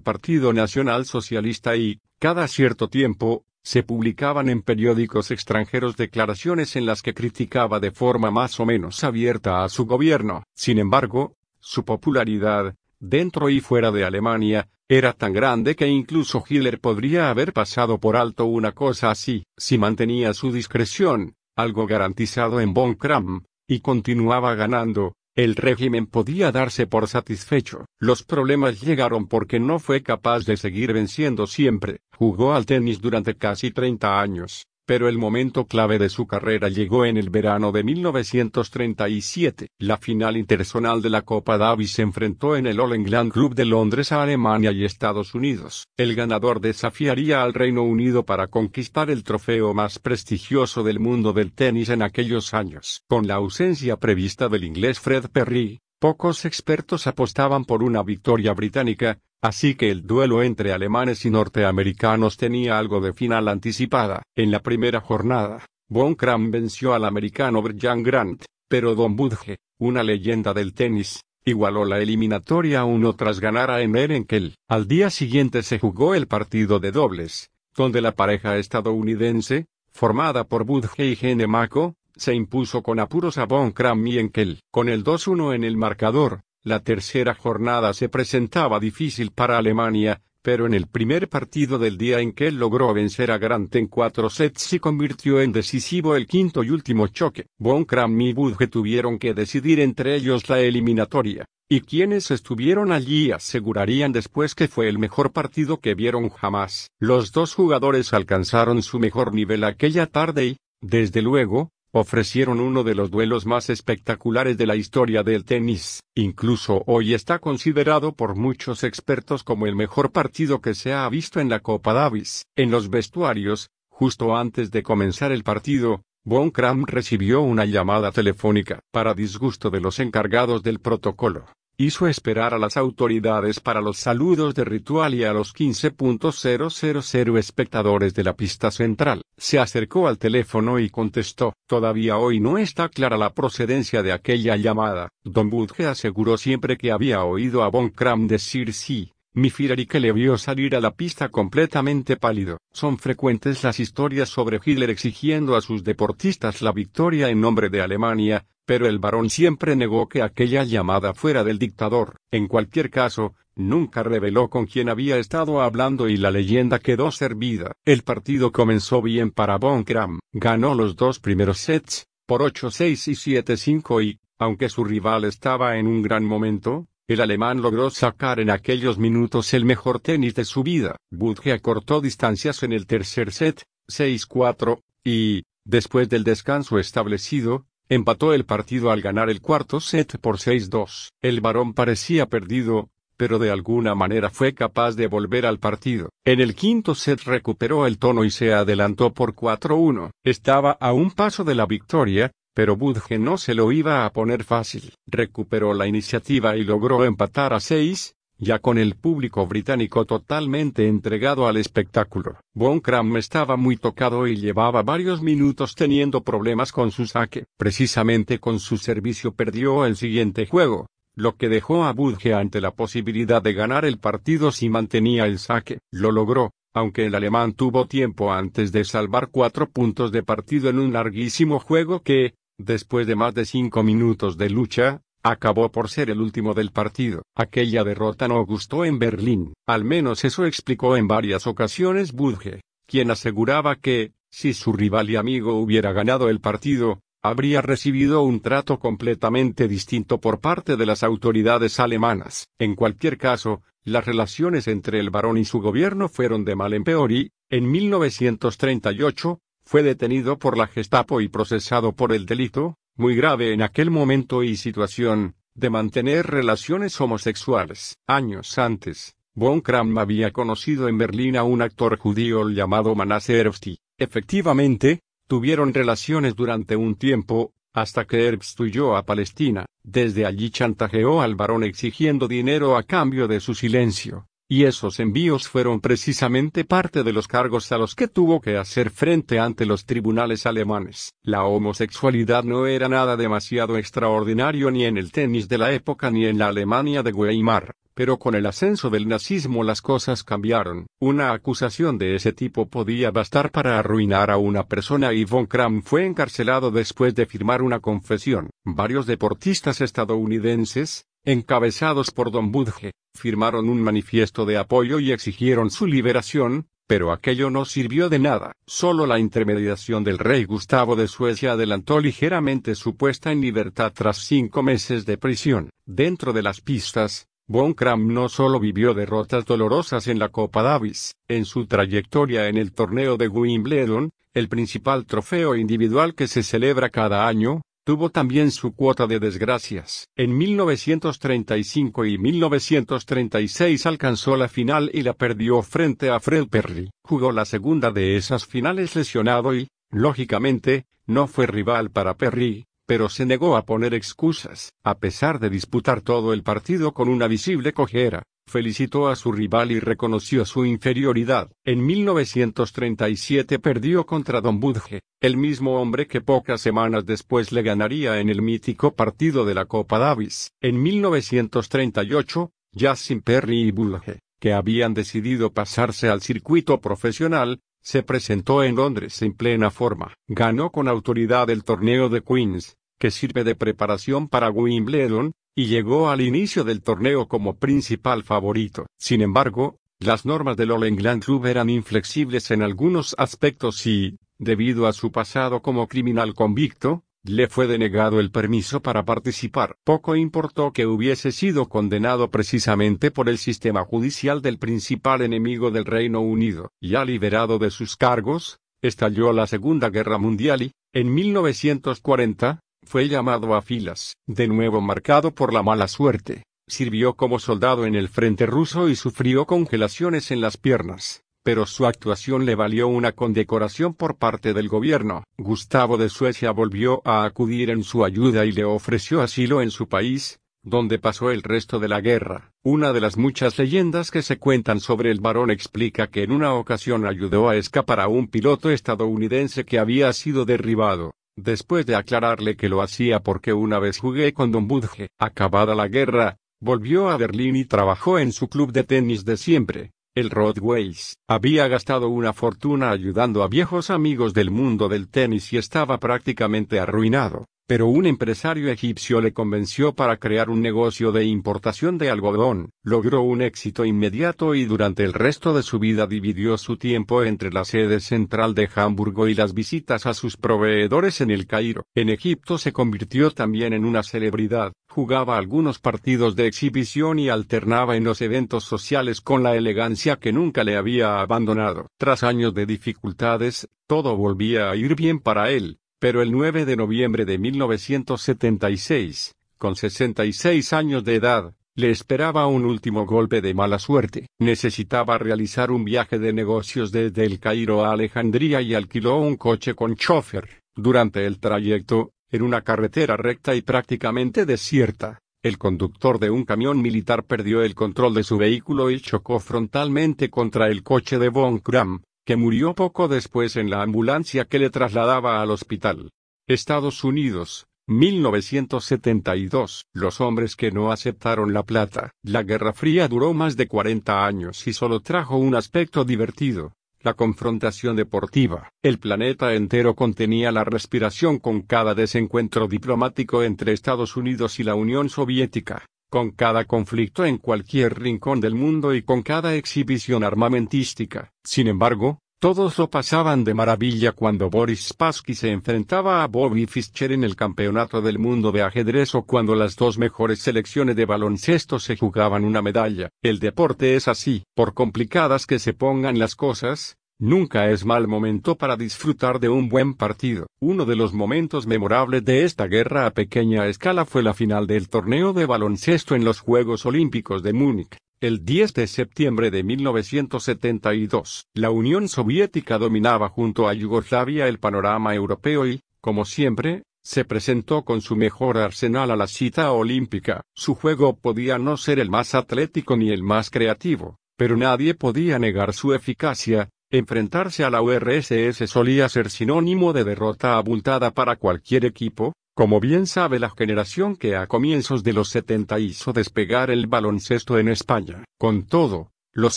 Partido Nacional Socialista y, cada cierto tiempo, se publicaban en periódicos extranjeros declaraciones en las que criticaba de forma más o menos abierta a su gobierno. Sin embargo, su popularidad, dentro y fuera de Alemania, era tan grande que incluso Hitler podría haber pasado por alto una cosa así, si mantenía su discreción, algo garantizado en Von Kram, y continuaba ganando, el régimen podía darse por satisfecho. Los problemas llegaron porque no fue capaz de seguir venciendo siempre. Jugó al tenis durante casi 30 años, pero el momento clave de su carrera llegó en el verano de 1937. La final interzonal de la Copa Davis se enfrentó en el All England Club de Londres a Alemania y Estados Unidos. El ganador desafiaría al Reino Unido para conquistar el trofeo más prestigioso del mundo del tenis en aquellos años. Con la ausencia prevista del inglés Fred Perry, pocos expertos apostaban por una victoria británica, Así que el duelo entre alemanes y norteamericanos tenía algo de final anticipada. En la primera jornada, Von Kram venció al americano Brian Grant, pero Don Budge, una leyenda del tenis, igualó la eliminatoria uno tras ganar a Emerenkel. Al día siguiente se jugó el partido de dobles, donde la pareja estadounidense, formada por Budge y Gene Mako, se impuso con apuros a Von Kram y Enkel. Con el 2-1 en el marcador, la tercera jornada se presentaba difícil para Alemania, pero en el primer partido del día en que logró vencer a Grant en cuatro sets se convirtió en decisivo el quinto y último choque. Von Kram y Budge tuvieron que decidir entre ellos la eliminatoria, y quienes estuvieron allí asegurarían después que fue el mejor partido que vieron jamás. Los dos jugadores alcanzaron su mejor nivel aquella tarde y, desde luego, ofrecieron uno de los duelos más espectaculares de la historia del tenis. Incluso hoy está considerado por muchos expertos como el mejor partido que se ha visto en la Copa Davis. En los vestuarios, justo antes de comenzar el partido, Von Kram recibió una llamada telefónica para disgusto de los encargados del protocolo hizo esperar a las autoridades para los saludos de ritual y a los 15.000 espectadores de la pista central. Se acercó al teléfono y contestó. Todavía hoy no está clara la procedencia de aquella llamada. Don Budge aseguró siempre que había oído a Von Kram decir sí. Mi que le vio salir a la pista completamente pálido. Son frecuentes las historias sobre Hitler exigiendo a sus deportistas la victoria en nombre de Alemania, pero el varón siempre negó que aquella llamada fuera del dictador. En cualquier caso, nunca reveló con quién había estado hablando y la leyenda quedó servida. El partido comenzó bien para Von Kram. Ganó los dos primeros sets, por 8-6 y 7-5 y, aunque su rival estaba en un gran momento, el alemán logró sacar en aquellos minutos el mejor tenis de su vida. Budge acortó distancias en el tercer set, 6-4, y, después del descanso establecido, Empató el partido al ganar el cuarto set por 6-2. El varón parecía perdido, pero de alguna manera fue capaz de volver al partido. En el quinto set recuperó el tono y se adelantó por 4-1. Estaba a un paso de la victoria, pero Budge no se lo iba a poner fácil. Recuperó la iniciativa y logró empatar a 6, ya con el público británico totalmente entregado al espectáculo. Von Kram estaba muy tocado y llevaba varios minutos teniendo problemas con su saque. Precisamente con su servicio perdió el siguiente juego, lo que dejó a Budge ante la posibilidad de ganar el partido si mantenía el saque. Lo logró, aunque el alemán tuvo tiempo antes de salvar cuatro puntos de partido en un larguísimo juego que, después de más de cinco minutos de lucha, acabó por ser el último del partido. Aquella derrota no gustó en Berlín, al menos eso explicó en varias ocasiones Budge, quien aseguraba que, si su rival y amigo hubiera ganado el partido, habría recibido un trato completamente distinto por parte de las autoridades alemanas. En cualquier caso, las relaciones entre el barón y su gobierno fueron de mal en peor y, en 1938, fue detenido por la Gestapo y procesado por el delito, muy grave en aquel momento y situación, de mantener relaciones homosexuales. Años antes, Von Kram había conocido en Berlín a un actor judío llamado Manasseh Erfsti. Efectivamente, tuvieron relaciones durante un tiempo, hasta que Herbst huyó a Palestina. Desde allí chantajeó al varón exigiendo dinero a cambio de su silencio. Y esos envíos fueron precisamente parte de los cargos a los que tuvo que hacer frente ante los tribunales alemanes. La homosexualidad no era nada demasiado extraordinario ni en el tenis de la época ni en la Alemania de Weimar, pero con el ascenso del nazismo las cosas cambiaron. Una acusación de ese tipo podía bastar para arruinar a una persona y von Kram fue encarcelado después de firmar una confesión. Varios deportistas estadounidenses, encabezados por Don Budge, firmaron un manifiesto de apoyo y exigieron su liberación, pero aquello no sirvió de nada. Solo la intermediación del rey Gustavo de Suecia adelantó ligeramente su puesta en libertad tras cinco meses de prisión. Dentro de las pistas, Von Kram no solo vivió derrotas dolorosas en la Copa Davis, en su trayectoria en el torneo de Wimbledon, el principal trofeo individual que se celebra cada año, tuvo también su cuota de desgracias. En 1935 y 1936 alcanzó la final y la perdió frente a Fred Perry. Jugó la segunda de esas finales lesionado y, lógicamente, no fue rival para Perry, pero se negó a poner excusas. A pesar de disputar todo el partido con una visible cojera, felicitó a su rival y reconoció su inferioridad. En 1937 perdió contra Don Budge, el mismo hombre que pocas semanas después le ganaría en el mítico partido de la Copa Davis. En 1938, Justin Perry y Budge, que habían decidido pasarse al circuito profesional, se presentó en Londres en plena forma. Ganó con autoridad el torneo de Queens, que sirve de preparación para Wimbledon, y llegó al inicio del torneo como principal favorito. Sin embargo, las normas del All England Club eran inflexibles en algunos aspectos y, debido a su pasado como criminal convicto, le fue denegado el permiso para participar. Poco importó que hubiese sido condenado precisamente por el sistema judicial del principal enemigo del Reino Unido. Ya liberado de sus cargos, estalló la Segunda Guerra Mundial y, en 1940, fue llamado a filas, de nuevo marcado por la mala suerte. Sirvió como soldado en el frente ruso y sufrió congelaciones en las piernas, pero su actuación le valió una condecoración por parte del gobierno. Gustavo de Suecia volvió a acudir en su ayuda y le ofreció asilo en su país, donde pasó el resto de la guerra. Una de las muchas leyendas que se cuentan sobre el varón explica que en una ocasión ayudó a escapar a un piloto estadounidense que había sido derribado. Después de aclararle que lo hacía porque una vez jugué con Don Budge, acabada la guerra, volvió a Berlín y trabajó en su club de tenis de siempre, el Roadways. Había gastado una fortuna ayudando a viejos amigos del mundo del tenis y estaba prácticamente arruinado pero un empresario egipcio le convenció para crear un negocio de importación de algodón. Logró un éxito inmediato y durante el resto de su vida dividió su tiempo entre la sede central de Hamburgo y las visitas a sus proveedores en el Cairo. En Egipto se convirtió también en una celebridad, jugaba algunos partidos de exhibición y alternaba en los eventos sociales con la elegancia que nunca le había abandonado. Tras años de dificultades, todo volvía a ir bien para él pero el 9 de noviembre de 1976, con 66 años de edad, le esperaba un último golpe de mala suerte. Necesitaba realizar un viaje de negocios desde el Cairo a Alejandría y alquiló un coche con chofer. Durante el trayecto, en una carretera recta y prácticamente desierta, el conductor de un camión militar perdió el control de su vehículo y chocó frontalmente contra el coche de Von Kram, que murió poco después en la ambulancia que le trasladaba al hospital. Estados Unidos, 1972. Los hombres que no aceptaron la plata. La Guerra Fría duró más de 40 años y solo trajo un aspecto divertido. La confrontación deportiva. El planeta entero contenía la respiración con cada desencuentro diplomático entre Estados Unidos y la Unión Soviética con cada conflicto en cualquier rincón del mundo y con cada exhibición armamentística. Sin embargo, todos lo pasaban de maravilla cuando Boris Spassky se enfrentaba a Bobby Fischer en el Campeonato del Mundo de Ajedrez o cuando las dos mejores selecciones de baloncesto se jugaban una medalla. El deporte es así, por complicadas que se pongan las cosas, Nunca es mal momento para disfrutar de un buen partido. Uno de los momentos memorables de esta guerra a pequeña escala fue la final del torneo de baloncesto en los Juegos Olímpicos de Múnich. El 10 de septiembre de 1972, la Unión Soviética dominaba junto a Yugoslavia el panorama europeo y, como siempre, se presentó con su mejor arsenal a la cita olímpica. Su juego podía no ser el más atlético ni el más creativo, pero nadie podía negar su eficacia, Enfrentarse a la URSS solía ser sinónimo de derrota abultada para cualquier equipo, como bien sabe la generación que a comienzos de los 70 hizo despegar el baloncesto en España. Con todo, los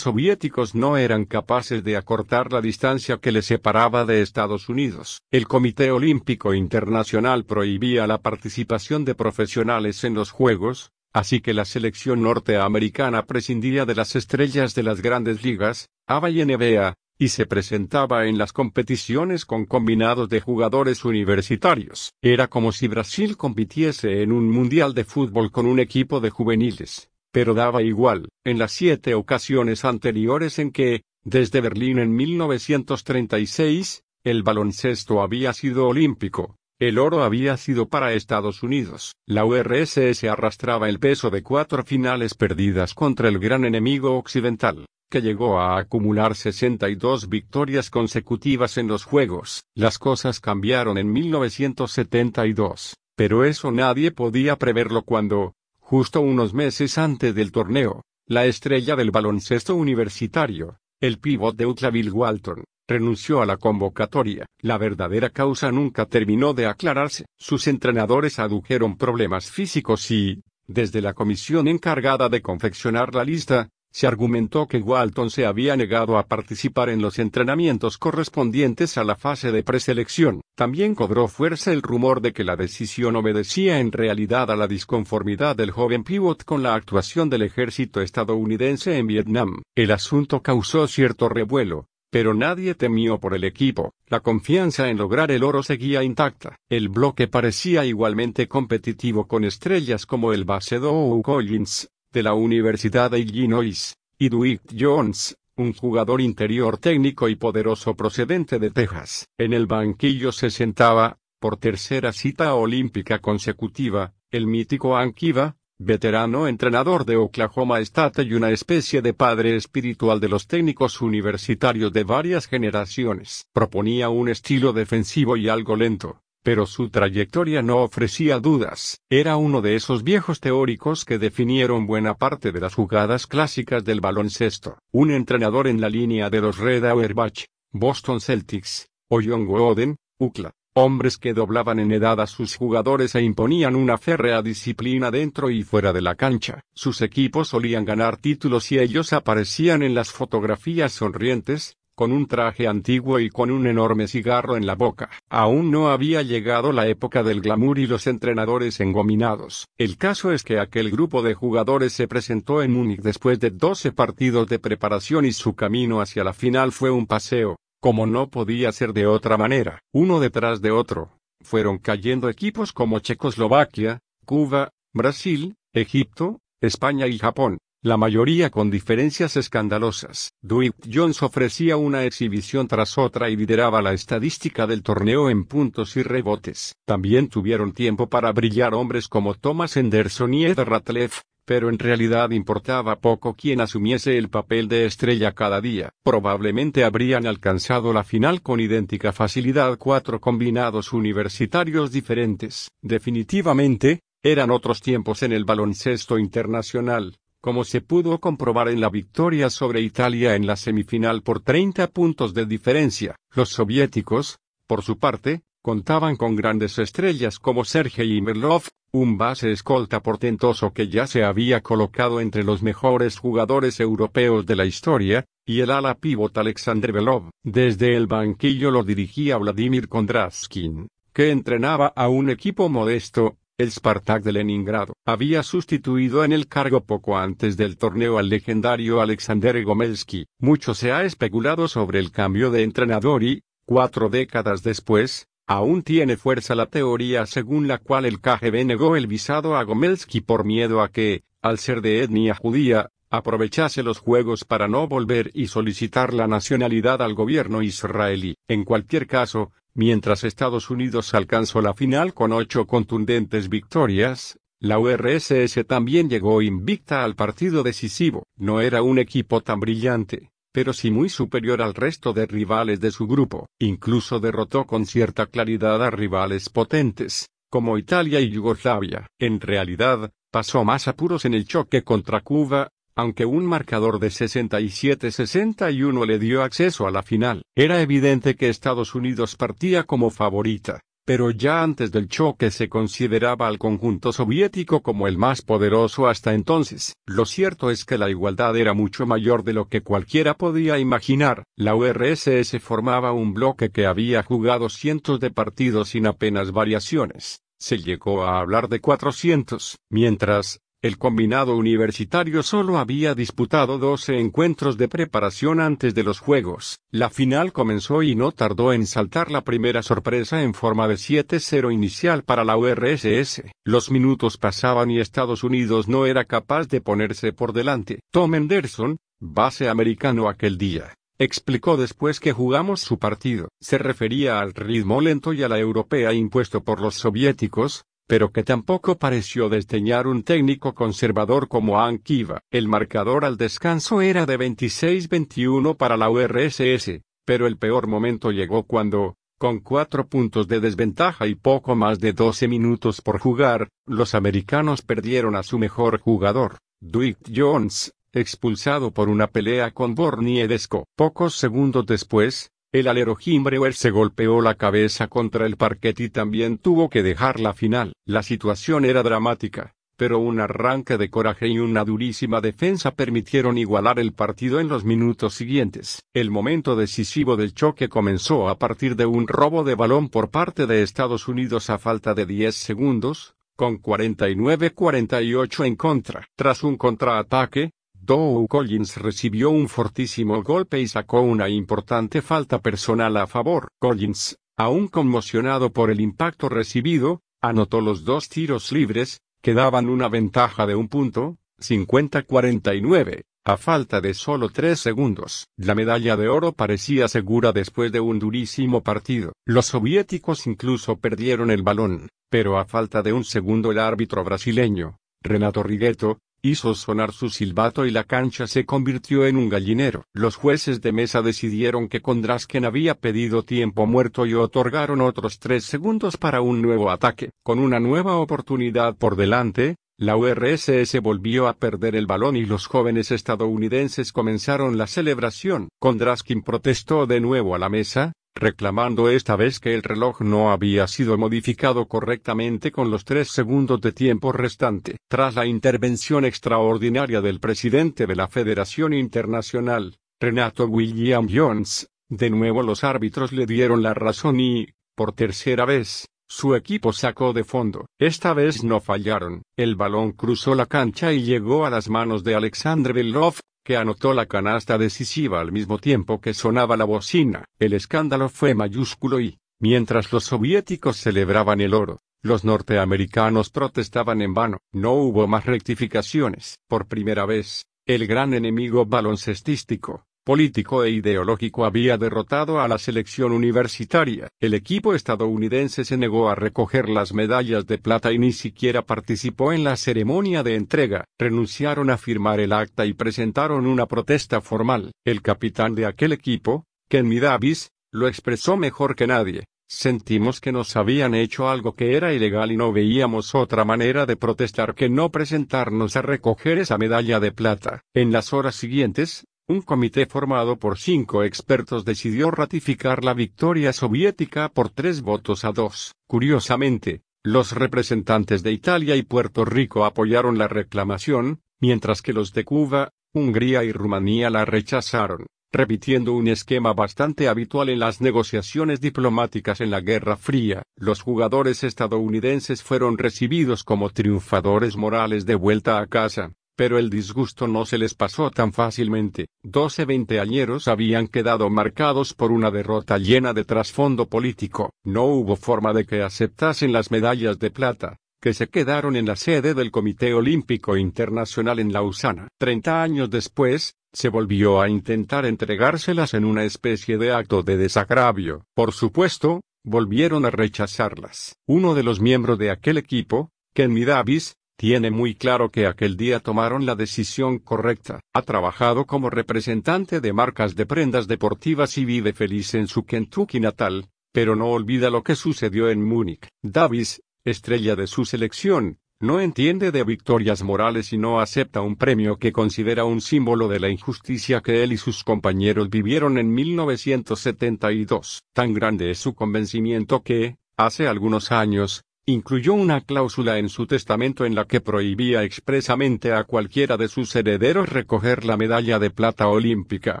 soviéticos no eran capaces de acortar la distancia que les separaba de Estados Unidos. El Comité Olímpico Internacional prohibía la participación de profesionales en los Juegos, así que la selección norteamericana prescindía de las estrellas de las grandes ligas, ABA y NBA, y se presentaba en las competiciones con combinados de jugadores universitarios. Era como si Brasil compitiese en un mundial de fútbol con un equipo de juveniles. Pero daba igual, en las siete ocasiones anteriores en que, desde Berlín en 1936, el baloncesto había sido olímpico, el oro había sido para Estados Unidos. La URSS arrastraba el peso de cuatro finales perdidas contra el gran enemigo occidental que llegó a acumular 62 victorias consecutivas en los Juegos. Las cosas cambiaron en 1972, pero eso nadie podía preverlo cuando, justo unos meses antes del torneo, la estrella del baloncesto universitario, el pívot de Bill Walton, renunció a la convocatoria. La verdadera causa nunca terminó de aclararse. Sus entrenadores adujeron problemas físicos y, desde la comisión encargada de confeccionar la lista, se argumentó que Walton se había negado a participar en los entrenamientos correspondientes a la fase de preselección. También cobró fuerza el rumor de que la decisión obedecía en realidad a la disconformidad del joven pivot con la actuación del ejército estadounidense en Vietnam. El asunto causó cierto revuelo, pero nadie temió por el equipo, la confianza en lograr el oro seguía intacta. El bloque parecía igualmente competitivo con estrellas como el base Dow Collins, de la Universidad de Illinois, y Dwight Jones, un jugador interior técnico y poderoso procedente de Texas. En el banquillo se sentaba, por tercera cita olímpica consecutiva, el mítico Ankiva, veterano entrenador de Oklahoma State y una especie de padre espiritual de los técnicos universitarios de varias generaciones. Proponía un estilo defensivo y algo lento, pero su trayectoria no ofrecía dudas. Era uno de esos viejos teóricos que definieron buena parte de las jugadas clásicas del baloncesto. Un entrenador en la línea de los Red Auerbach, Boston Celtics, o John Wooden, UCLA. Hombres que doblaban en edad a sus jugadores e imponían una férrea disciplina dentro y fuera de la cancha. Sus equipos solían ganar títulos y ellos aparecían en las fotografías sonrientes, con un traje antiguo y con un enorme cigarro en la boca. Aún no había llegado la época del glamour y los entrenadores engominados. El caso es que aquel grupo de jugadores se presentó en Múnich después de 12 partidos de preparación y su camino hacia la final fue un paseo, como no podía ser de otra manera, uno detrás de otro. Fueron cayendo equipos como Checoslovaquia, Cuba, Brasil, Egipto, España y Japón la mayoría con diferencias escandalosas. Dwight Jones ofrecía una exhibición tras otra y lideraba la estadística del torneo en puntos y rebotes. También tuvieron tiempo para brillar hombres como Thomas Henderson y Ed Ratliff, pero en realidad importaba poco quien asumiese el papel de estrella cada día. Probablemente habrían alcanzado la final con idéntica facilidad cuatro combinados universitarios diferentes. Definitivamente, eran otros tiempos en el baloncesto internacional como se pudo comprobar en la victoria sobre Italia en la semifinal por 30 puntos de diferencia. Los soviéticos, por su parte, contaban con grandes estrellas como Sergei Merlov, un base escolta portentoso que ya se había colocado entre los mejores jugadores europeos de la historia, y el ala pívot Alexander Belov. Desde el banquillo lo dirigía Vladimir Kondraskin, que entrenaba a un equipo modesto, el Spartak de Leningrado había sustituido en el cargo poco antes del torneo al legendario Alexander Gomelsky. Mucho se ha especulado sobre el cambio de entrenador y, cuatro décadas después, aún tiene fuerza la teoría según la cual el KGB negó el visado a Gomelsky por miedo a que, al ser de etnia judía, aprovechase los juegos para no volver y solicitar la nacionalidad al gobierno israelí. En cualquier caso, Mientras Estados Unidos alcanzó la final con ocho contundentes victorias, la URSS también llegó invicta al partido decisivo. No era un equipo tan brillante, pero sí muy superior al resto de rivales de su grupo. Incluso derrotó con cierta claridad a rivales potentes, como Italia y Yugoslavia. En realidad, pasó más apuros en el choque contra Cuba, aunque un marcador de 67-61 le dio acceso a la final. Era evidente que Estados Unidos partía como favorita pero ya antes del choque se consideraba al conjunto soviético como el más poderoso hasta entonces. Lo cierto es que la igualdad era mucho mayor de lo que cualquiera podía imaginar. La URSS formaba un bloque que había jugado cientos de partidos sin apenas variaciones. Se llegó a hablar de 400, mientras, el combinado universitario solo había disputado 12 encuentros de preparación antes de los Juegos. La final comenzó y no tardó en saltar la primera sorpresa en forma de 7-0 inicial para la URSS. Los minutos pasaban y Estados Unidos no era capaz de ponerse por delante. Tom Henderson, base americano aquel día, explicó después que jugamos su partido. Se refería al ritmo lento y a la europea impuesto por los soviéticos, pero que tampoco pareció desdeñar un técnico conservador como Ankiva. El marcador al descanso era de 26-21 para la URSS, pero el peor momento llegó cuando, con cuatro puntos de desventaja y poco más de 12 minutos por jugar, los americanos perdieron a su mejor jugador, Dwight Jones, expulsado por una pelea con Borniedesco. Pocos segundos después, el alero Jimbreuer se golpeó la cabeza contra el parquet y también tuvo que dejar la final. La situación era dramática, pero un arranque de coraje y una durísima defensa permitieron igualar el partido en los minutos siguientes. El momento decisivo del choque comenzó a partir de un robo de balón por parte de Estados Unidos a falta de 10 segundos, con 49-48 en contra. Tras un contraataque, Dow Collins recibió un fortísimo golpe y sacó una importante falta personal a favor. Collins, aún conmocionado por el impacto recibido, anotó los dos tiros libres, que daban una ventaja de un punto, 50-49, a falta de solo tres segundos. La medalla de oro parecía segura después de un durísimo partido. Los soviéticos incluso perdieron el balón, pero a falta de un segundo el árbitro brasileño, Renato Rigueto, hizo sonar su silbato y la cancha se convirtió en un gallinero. Los jueces de mesa decidieron que Kondrasken había pedido tiempo muerto y otorgaron otros tres segundos para un nuevo ataque. Con una nueva oportunidad por delante, la URSS volvió a perder el balón y los jóvenes estadounidenses comenzaron la celebración. Kondraskin protestó de nuevo a la mesa, reclamando esta vez que el reloj no había sido modificado correctamente con los tres segundos de tiempo restante. Tras la intervención extraordinaria del presidente de la Federación Internacional, Renato William Jones, de nuevo los árbitros le dieron la razón y, por tercera vez, su equipo sacó de fondo. Esta vez no fallaron. El balón cruzó la cancha y llegó a las manos de Alexander Belov, que anotó la canasta decisiva al mismo tiempo que sonaba la bocina. El escándalo fue mayúsculo y, mientras los soviéticos celebraban el oro, los norteamericanos protestaban en vano. No hubo más rectificaciones. Por primera vez, el gran enemigo baloncestístico, político e ideológico había derrotado a la selección universitaria. El equipo estadounidense se negó a recoger las medallas de plata y ni siquiera participó en la ceremonia de entrega. Renunciaron a firmar el acta y presentaron una protesta formal. El capitán de aquel equipo, Kenny Davis, lo expresó mejor que nadie. Sentimos que nos habían hecho algo que era ilegal y no veíamos otra manera de protestar que no presentarnos a recoger esa medalla de plata. En las horas siguientes, un comité formado por cinco expertos decidió ratificar la victoria soviética por tres votos a dos. Curiosamente, los representantes de Italia y Puerto Rico apoyaron la reclamación, mientras que los de Cuba, Hungría y Rumanía la rechazaron, repitiendo un esquema bastante habitual en las negociaciones diplomáticas en la Guerra Fría. Los jugadores estadounidenses fueron recibidos como triunfadores morales de vuelta a casa, pero el disgusto no se les pasó tan fácilmente. Doce veinteañeros habían quedado marcados por una derrota llena de trasfondo político. No hubo forma de que aceptasen las medallas de plata, que se quedaron en la sede del Comité Olímpico Internacional en Lausana. Treinta años después, se volvió a intentar entregárselas en una especie de acto de desagravio. Por supuesto, volvieron a rechazarlas. Uno de los miembros de aquel equipo, Kenny Davis, tiene muy claro que aquel día tomaron la decisión correcta. Ha trabajado como representante de marcas de prendas deportivas y vive feliz en su Kentucky natal, pero no olvida lo que sucedió en Múnich. Davis, estrella de su selección, no entiende de victorias morales y no acepta un premio que considera un símbolo de la injusticia que él y sus compañeros vivieron en 1972. Tan grande es su convencimiento que, hace algunos años, incluyó una cláusula en su testamento en la que prohibía expresamente a cualquiera de sus herederos recoger la medalla de plata olímpica.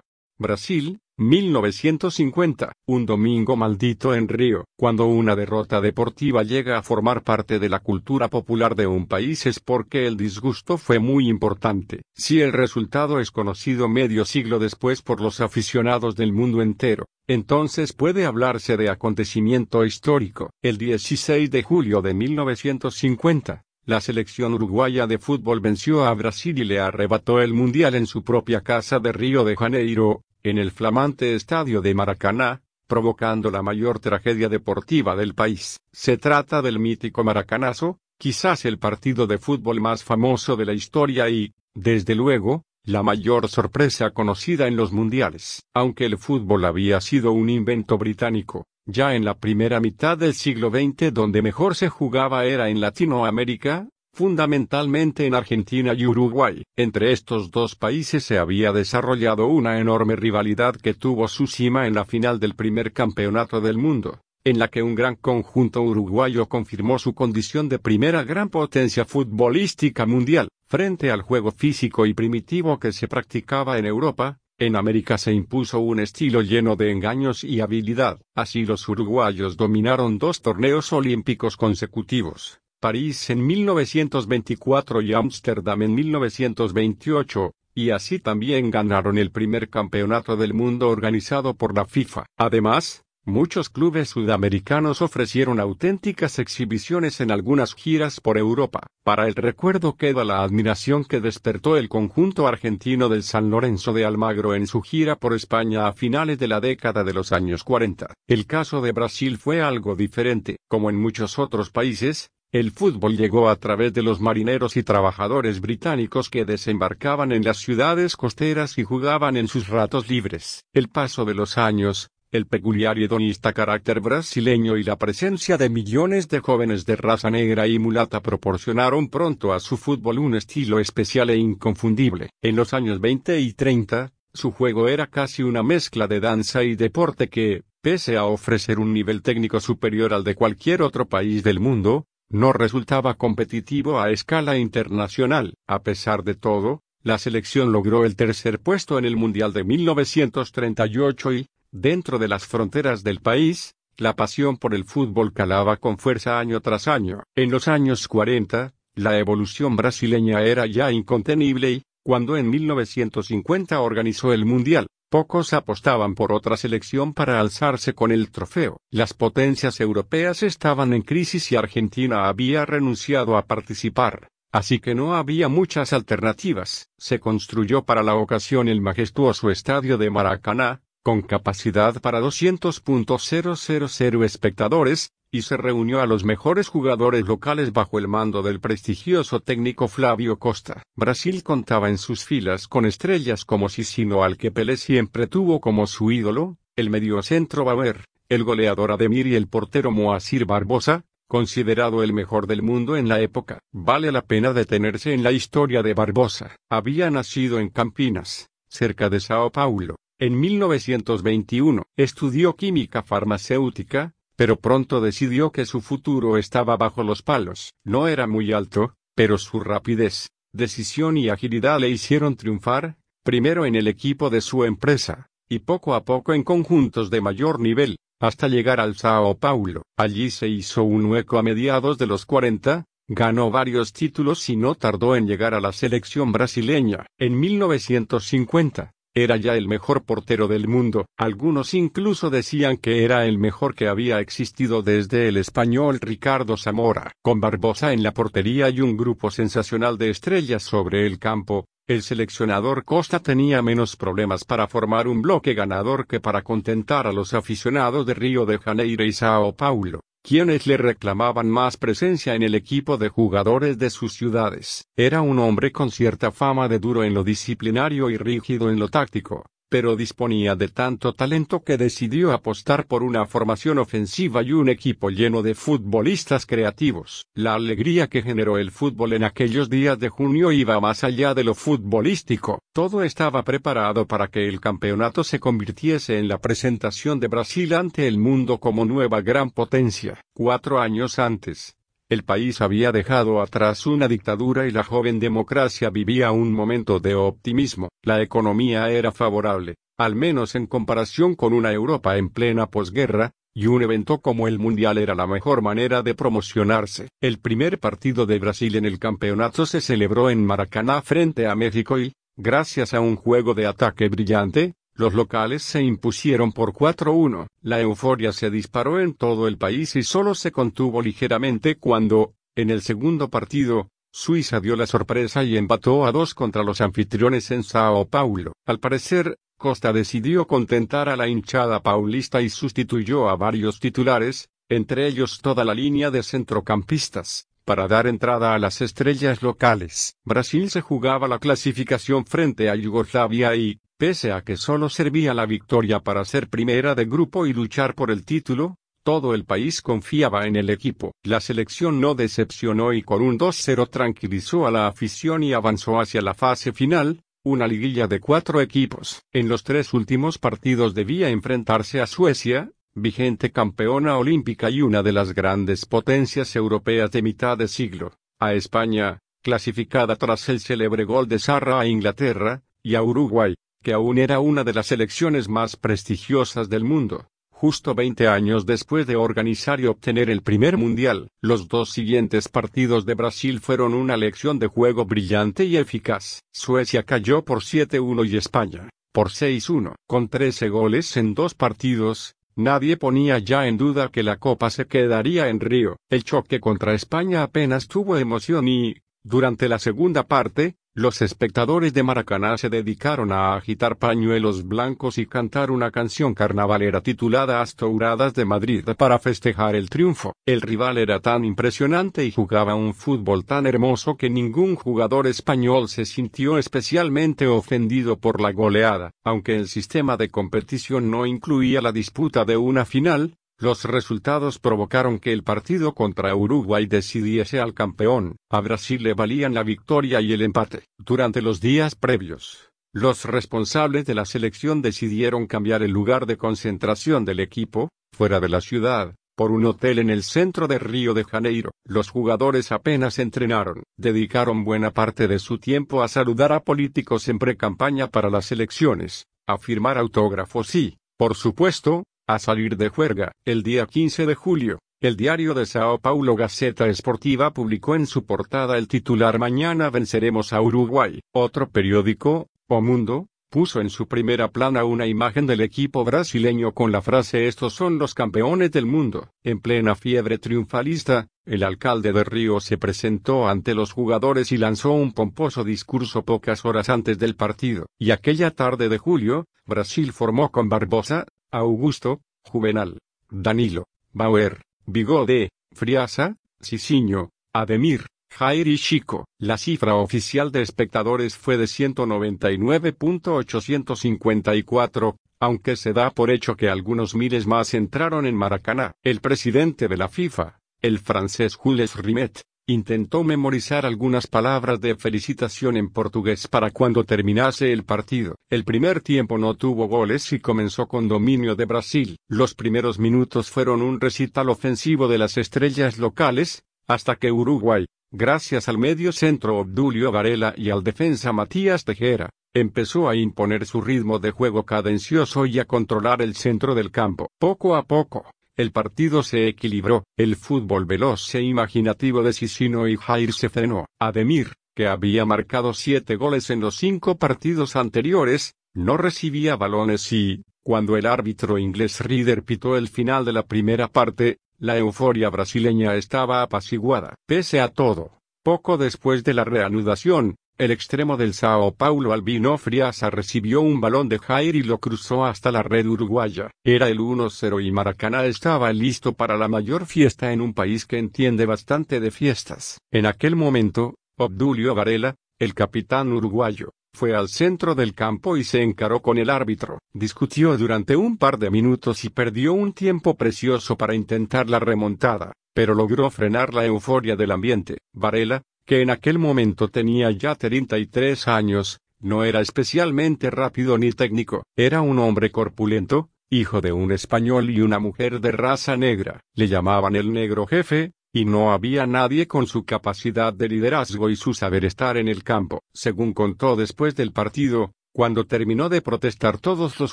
Brasil, 1950, un domingo maldito en Río. Cuando una derrota deportiva llega a formar parte de la cultura popular de un país es porque el disgusto fue muy importante. Si el resultado es conocido medio siglo después por los aficionados del mundo entero, entonces puede hablarse de acontecimiento histórico. El 16 de julio de 1950, la selección uruguaya de fútbol venció a Brasil y le arrebató el mundial en su propia casa de Río de Janeiro, en el flamante estadio de Maracaná, provocando la mayor tragedia deportiva del país. Se trata del mítico Maracanazo, quizás el partido de fútbol más famoso de la historia y, desde luego, la mayor sorpresa conocida en los mundiales. Aunque el fútbol había sido un invento británico, ya en la primera mitad del siglo XX donde mejor se jugaba era en Latinoamérica, fundamentalmente en Argentina y Uruguay. Entre estos dos países se había desarrollado una enorme rivalidad que tuvo su cima en la final del primer campeonato del mundo, en la que un gran conjunto uruguayo confirmó su condición de primera gran potencia futbolística mundial, frente al juego físico y primitivo que se practicaba en Europa, en América se impuso un estilo lleno de engaños y habilidad. Así los uruguayos dominaron dos torneos olímpicos consecutivos, París en 1924 y Ámsterdam en 1928, y así también ganaron el primer campeonato del mundo organizado por la FIFA. Además, muchos clubes sudamericanos ofrecieron auténticas exhibiciones en algunas giras por Europa. Para el recuerdo queda la admiración que despertó el conjunto argentino del San Lorenzo de Almagro en su gira por España a finales de la década de los años 40. El caso de Brasil fue algo diferente. Como en muchos otros países, el fútbol llegó a través de los marineros y trabajadores británicos que desembarcaban en las ciudades costeras y jugaban en sus ratos libres. El paso de los años, el peculiar y hedonista carácter brasileño y la presencia de millones de jóvenes de raza negra y mulata proporcionaron pronto a su fútbol un estilo especial e inconfundible. En los años 20 y 30, su juego era casi una mezcla de danza y deporte que, pese a ofrecer un nivel técnico superior al de cualquier otro país del mundo, no resultaba competitivo a escala internacional. A pesar de todo, la selección logró el tercer puesto en el Mundial de 1938 y, dentro de las fronteras del país, la pasión por el fútbol calaba con fuerza año tras año. En los años 40, la evolución brasileña era ya incontenible y, cuando en 1950 organizó el Mundial, Pocos apostaban por otra selección para alzarse con el trofeo. Las potencias europeas estaban en crisis y Argentina había renunciado a participar, así que no había muchas alternativas. Se construyó para la ocasión el majestuoso estadio de Maracaná, con capacidad para 200.000 espectadores, y se reunió a los mejores jugadores locales bajo el mando del prestigioso técnico Flavio Costa. Brasil contaba en sus filas con estrellas como Sissino al que Pelé siempre tuvo como su ídolo, el mediocentro Bauer, el goleador Ademir y el portero Moacir Barbosa, considerado el mejor del mundo en la época. Vale la pena detenerse en la historia de Barbosa. Había nacido en Campinas, cerca de Sao Paulo, en 1921. Estudió química farmacéutica, pero pronto decidió que su futuro estaba bajo los palos. No era muy alto, pero su rapidez, decisión y agilidad le hicieron triunfar, primero en el equipo de su empresa, y poco a poco en conjuntos de mayor nivel, hasta llegar al Sao Paulo. Allí se hizo un hueco a mediados de los 40, ganó varios títulos y no tardó en llegar a la selección brasileña. En 1950, era ya el mejor portero del mundo, algunos incluso decían que era el mejor que había existido desde el español Ricardo Zamora. Con Barbosa en la portería y un grupo sensacional de estrellas sobre el campo, el seleccionador Costa tenía menos problemas para formar un bloque ganador que para contentar a los aficionados de Río de Janeiro y Sao Paulo quienes le reclamaban más presencia en el equipo de jugadores de sus ciudades. Era un hombre con cierta fama de duro en lo disciplinario y rígido en lo táctico, pero disponía de tanto talento que decidió apostar por una formación ofensiva y un equipo lleno de futbolistas creativos. La alegría que generó el fútbol en aquellos días de junio iba más allá de lo futbolístico. Todo estaba preparado para que el campeonato se convirtiese en la presentación de Brasil ante el mundo como nueva gran potencia. Cuatro años antes, el país había dejado atrás una dictadura y la joven democracia vivía un momento de optimismo. La economía era favorable, al menos en comparación con una Europa en plena posguerra, y un evento como el Mundial era la mejor manera de promocionarse. El primer partido de Brasil en el campeonato se celebró en Maracaná frente a México y, gracias a un juego de ataque brillante, los locales se impusieron por 4-1. La euforia se disparó en todo el país y solo se contuvo ligeramente cuando, en el segundo partido, Suiza dio la sorpresa y empató a dos contra los anfitriones en Sao Paulo. Al parecer, Costa decidió contentar a la hinchada paulista y sustituyó a varios titulares, entre ellos toda la línea de centrocampistas, para dar entrada a las estrellas locales. Brasil se jugaba la clasificación frente a Yugoslavia y, Pese a que solo servía la victoria para ser primera de grupo y luchar por el título, todo el país confiaba en el equipo. La selección no decepcionó y con un 2-0 tranquilizó a la afición y avanzó hacia la fase final, una liguilla de cuatro equipos. En los tres últimos partidos debía enfrentarse a Suecia, vigente campeona olímpica y una de las grandes potencias europeas de mitad de siglo, a España, clasificada tras el célebre gol de Sarra a Inglaterra, y a Uruguay, que aún era una de las selecciones más prestigiosas del mundo. Justo 20 años después de organizar y obtener el primer mundial, los dos siguientes partidos de Brasil fueron una lección de juego brillante y eficaz. Suecia cayó por 7-1 y España, por 6-1. Con 13 goles en dos partidos, nadie ponía ya en duda que la copa se quedaría en Río. El choque contra España apenas tuvo emoción y, durante la segunda parte, los espectadores de Maracaná se dedicaron a agitar pañuelos blancos y cantar una canción carnavalera titulada Astouradas de Madrid para festejar el triunfo. El rival era tan impresionante y jugaba un fútbol tan hermoso que ningún jugador español se sintió especialmente ofendido por la goleada. Aunque el sistema de competición no incluía la disputa de una final, los resultados provocaron que el partido contra Uruguay decidiese al campeón. A Brasil le valían la victoria y el empate. Durante los días previos, los responsables de la selección decidieron cambiar el lugar de concentración del equipo, fuera de la ciudad, por un hotel en el centro de Río de Janeiro. Los jugadores apenas entrenaron, dedicaron buena parte de su tiempo a saludar a políticos en pre-campaña para las elecciones, a firmar autógrafos y, por supuesto, a salir de juerga. El día 15 de julio, el diario de Sao Paulo Gaceta Esportiva publicó en su portada el titular Mañana venceremos a Uruguay. Otro periódico, O Mundo, puso en su primera plana una imagen del equipo brasileño con la frase Estos son los campeones del mundo. En plena fiebre triunfalista, el alcalde de Río se presentó ante los jugadores y lanzó un pomposo discurso pocas horas antes del partido. Y aquella tarde de julio, Brasil formó con Barbosa, Augusto, Juvenal, Danilo, Bauer, Bigode, Friasa, Cicinho, Ademir, Jair y Chico. La cifra oficial de espectadores fue de 199.854, aunque se da por hecho que algunos miles más entraron en Maracaná. El presidente de la FIFA, el francés Jules Rimet, Intentó memorizar algunas palabras de felicitación en portugués para cuando terminase el partido. El primer tiempo no tuvo goles y comenzó con dominio de Brasil. Los primeros minutos fueron un recital ofensivo de las estrellas locales, hasta que Uruguay, gracias al medio centro Obdulio Varela y al defensa Matías Tejera, empezó a imponer su ritmo de juego cadencioso y a controlar el centro del campo. Poco a poco, el partido se equilibró, el fútbol veloz e imaginativo de Sissino y Jair se frenó. Ademir, que había marcado siete goles en los cinco partidos anteriores, no recibía balones y, cuando el árbitro inglés Reader pitó el final de la primera parte, la euforia brasileña estaba apaciguada. Pese a todo, poco después de la reanudación, el extremo del Sao Paulo Albino Friasa recibió un balón de Jair y lo cruzó hasta la red uruguaya. Era el 1-0 y Maracaná estaba listo para la mayor fiesta en un país que entiende bastante de fiestas. En aquel momento, Obdulio Varela, el capitán uruguayo, Fue al centro del campo y se encaró con el árbitro. Discutió durante un par de minutos y perdió un tiempo precioso para intentar la remontada, pero logró frenar la euforia del ambiente. Varela, que en aquel momento tenía ya 33 años, no era especialmente rápido ni técnico, era un hombre corpulento, hijo de un español y una mujer de raza negra. Le llamaban el negro jefe, y no había nadie con su capacidad de liderazgo y su saber estar en el campo. Según contó después del partido, cuando terminó de protestar todos los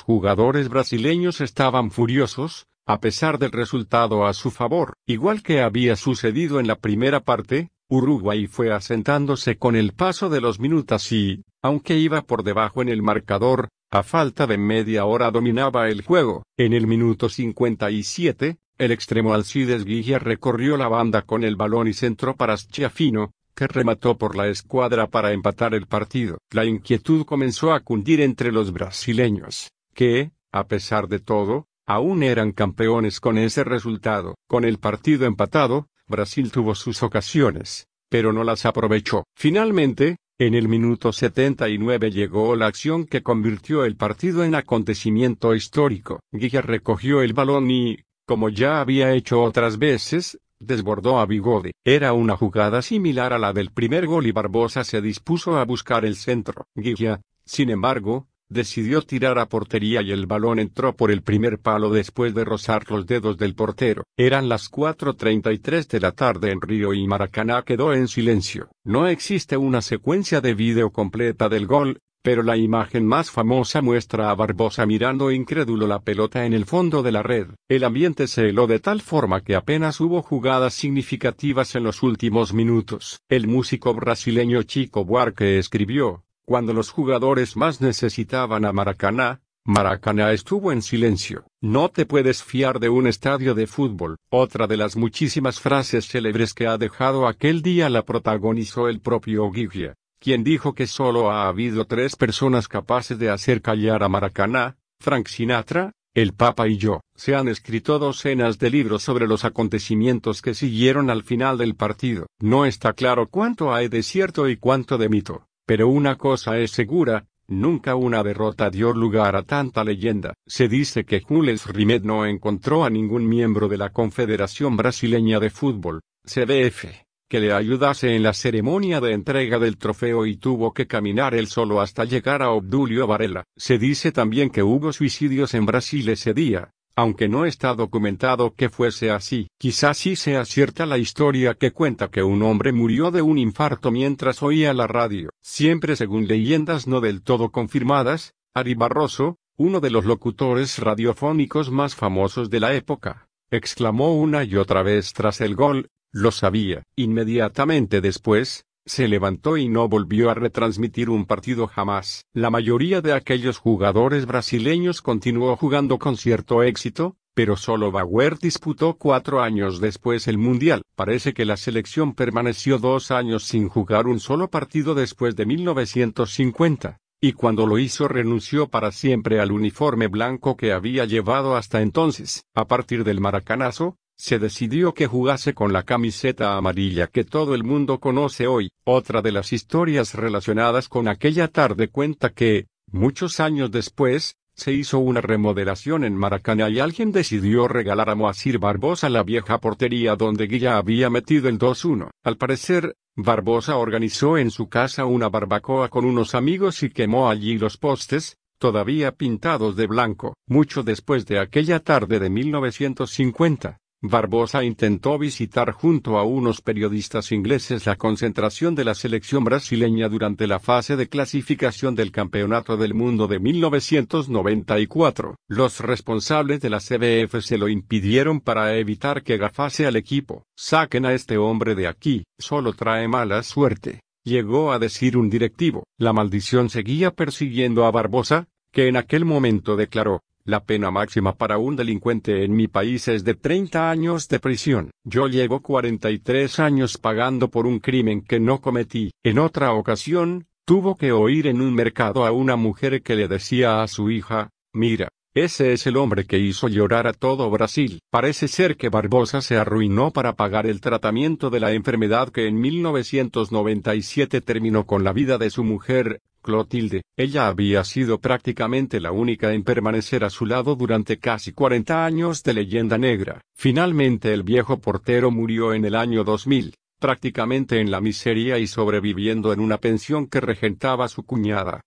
jugadores brasileños estaban furiosos, a pesar del resultado a su favor. Igual que había sucedido en la primera parte, Uruguay fue asentándose con el paso de los minutos y, aunque iba por debajo en el marcador, a falta de media hora dominaba el juego. En el minuto 57, el extremo Alcides Guilla recorrió la banda con el balón y centró para Schiafino, que remató por la escuadra para empatar el partido. La inquietud comenzó a cundir entre los brasileños, que, a pesar de todo, aún eran campeones con ese resultado. Con el partido empatado, Brasil tuvo sus ocasiones, pero no las aprovechó. Finalmente, en el minuto 79 llegó la acción que convirtió el partido en acontecimiento histórico. Guilla recogió el balón y, como ya había hecho otras veces, desbordó a Bigode. Era una jugada similar a la del primer gol y Barbosa se dispuso a buscar el centro. Guilla, sin embargo, decidió tirar a portería y el balón entró por el primer palo después de rozar los dedos del portero. Eran las 4.33 de la tarde en Río y Maracaná quedó en silencio. No existe una secuencia de vídeo completa del gol, pero la imagen más famosa muestra a Barbosa mirando incrédulo la pelota en el fondo de la red. El ambiente se heló de tal forma que apenas hubo jugadas significativas en los últimos minutos. El músico brasileño Chico Buarque escribió, cuando los jugadores más necesitaban a Maracaná, Maracaná estuvo en silencio. No te puedes fiar de un estadio de fútbol. Otra de las muchísimas frases célebres que ha dejado aquel día la protagonizó el propio Guiglia quien dijo que solo ha habido tres personas capaces de hacer callar a Maracaná, Frank Sinatra, el Papa y yo. Se han escrito docenas de libros sobre los acontecimientos que siguieron al final del partido. No está claro cuánto hay de cierto y cuánto de mito, pero una cosa es segura, Nunca una derrota dio lugar a tanta leyenda. Se dice que Jules Rimet no encontró a ningún miembro de la Confederación Brasileña de Fútbol, CBF, que le ayudase en la ceremonia de entrega del trofeo y tuvo que caminar él solo hasta llegar a Obdulio Varela. Se dice también que hubo suicidios en Brasil ese día, aunque no está documentado que fuese así. Quizás sí sea cierta la historia que cuenta que un hombre murió de un infarto mientras oía la radio. Siempre según leyendas no del todo confirmadas, Ari Barroso, uno de los locutores radiofónicos más famosos de la época, exclamó una y otra vez tras el gol, lo sabía. Inmediatamente después, se levantó y no volvió a retransmitir un partido jamás. La mayoría de aquellos jugadores brasileños continuó jugando con cierto éxito, pero solo Bauer disputó cuatro años después el Mundial. Parece que la selección permaneció dos años sin jugar un solo partido después de 1950, y cuando lo hizo renunció para siempre al uniforme blanco que había llevado hasta entonces. A partir del maracanazo, se decidió que jugase con la camiseta amarilla que todo el mundo conoce hoy. Otra de las historias relacionadas con aquella tarde cuenta que, muchos años después, se hizo una remodelación en Maracaná y alguien decidió regalar a Moacir Barbosa la vieja portería donde Guilla había metido el 2-1. Al parecer, Barbosa organizó en su casa una barbacoa con unos amigos y quemó allí los postes, todavía pintados de blanco. Mucho después de aquella tarde de 1950, Barbosa intentó visitar junto a unos periodistas ingleses la concentración de la selección brasileña durante la fase de clasificación del Campeonato del Mundo de 1994. Los responsables de la CBF se lo impidieron para evitar que gafase al equipo. Saquen a este hombre de aquí, solo trae mala suerte. Llegó a decir un directivo. La maldición seguía persiguiendo a Barbosa, que en aquel momento declaró, la pena máxima para un delincuente en mi país es de 30 años de prisión. Yo llevo 43 años pagando por un crimen que no cometí. En otra ocasión, tuvo que oír en un mercado a una mujer que le decía a su hija, mira, ese es el hombre que hizo llorar a todo Brasil. Parece ser que Barbosa se arruinó para pagar el tratamiento de la enfermedad que en 1997 terminó con la vida de su mujer, Clotilde, ella había sido prácticamente la única en permanecer a su lado durante casi 40 años de leyenda negra. Finalmente el viejo portero murió en el año 2000, prácticamente en la miseria y sobreviviendo en una pensión que regentaba su cuñada.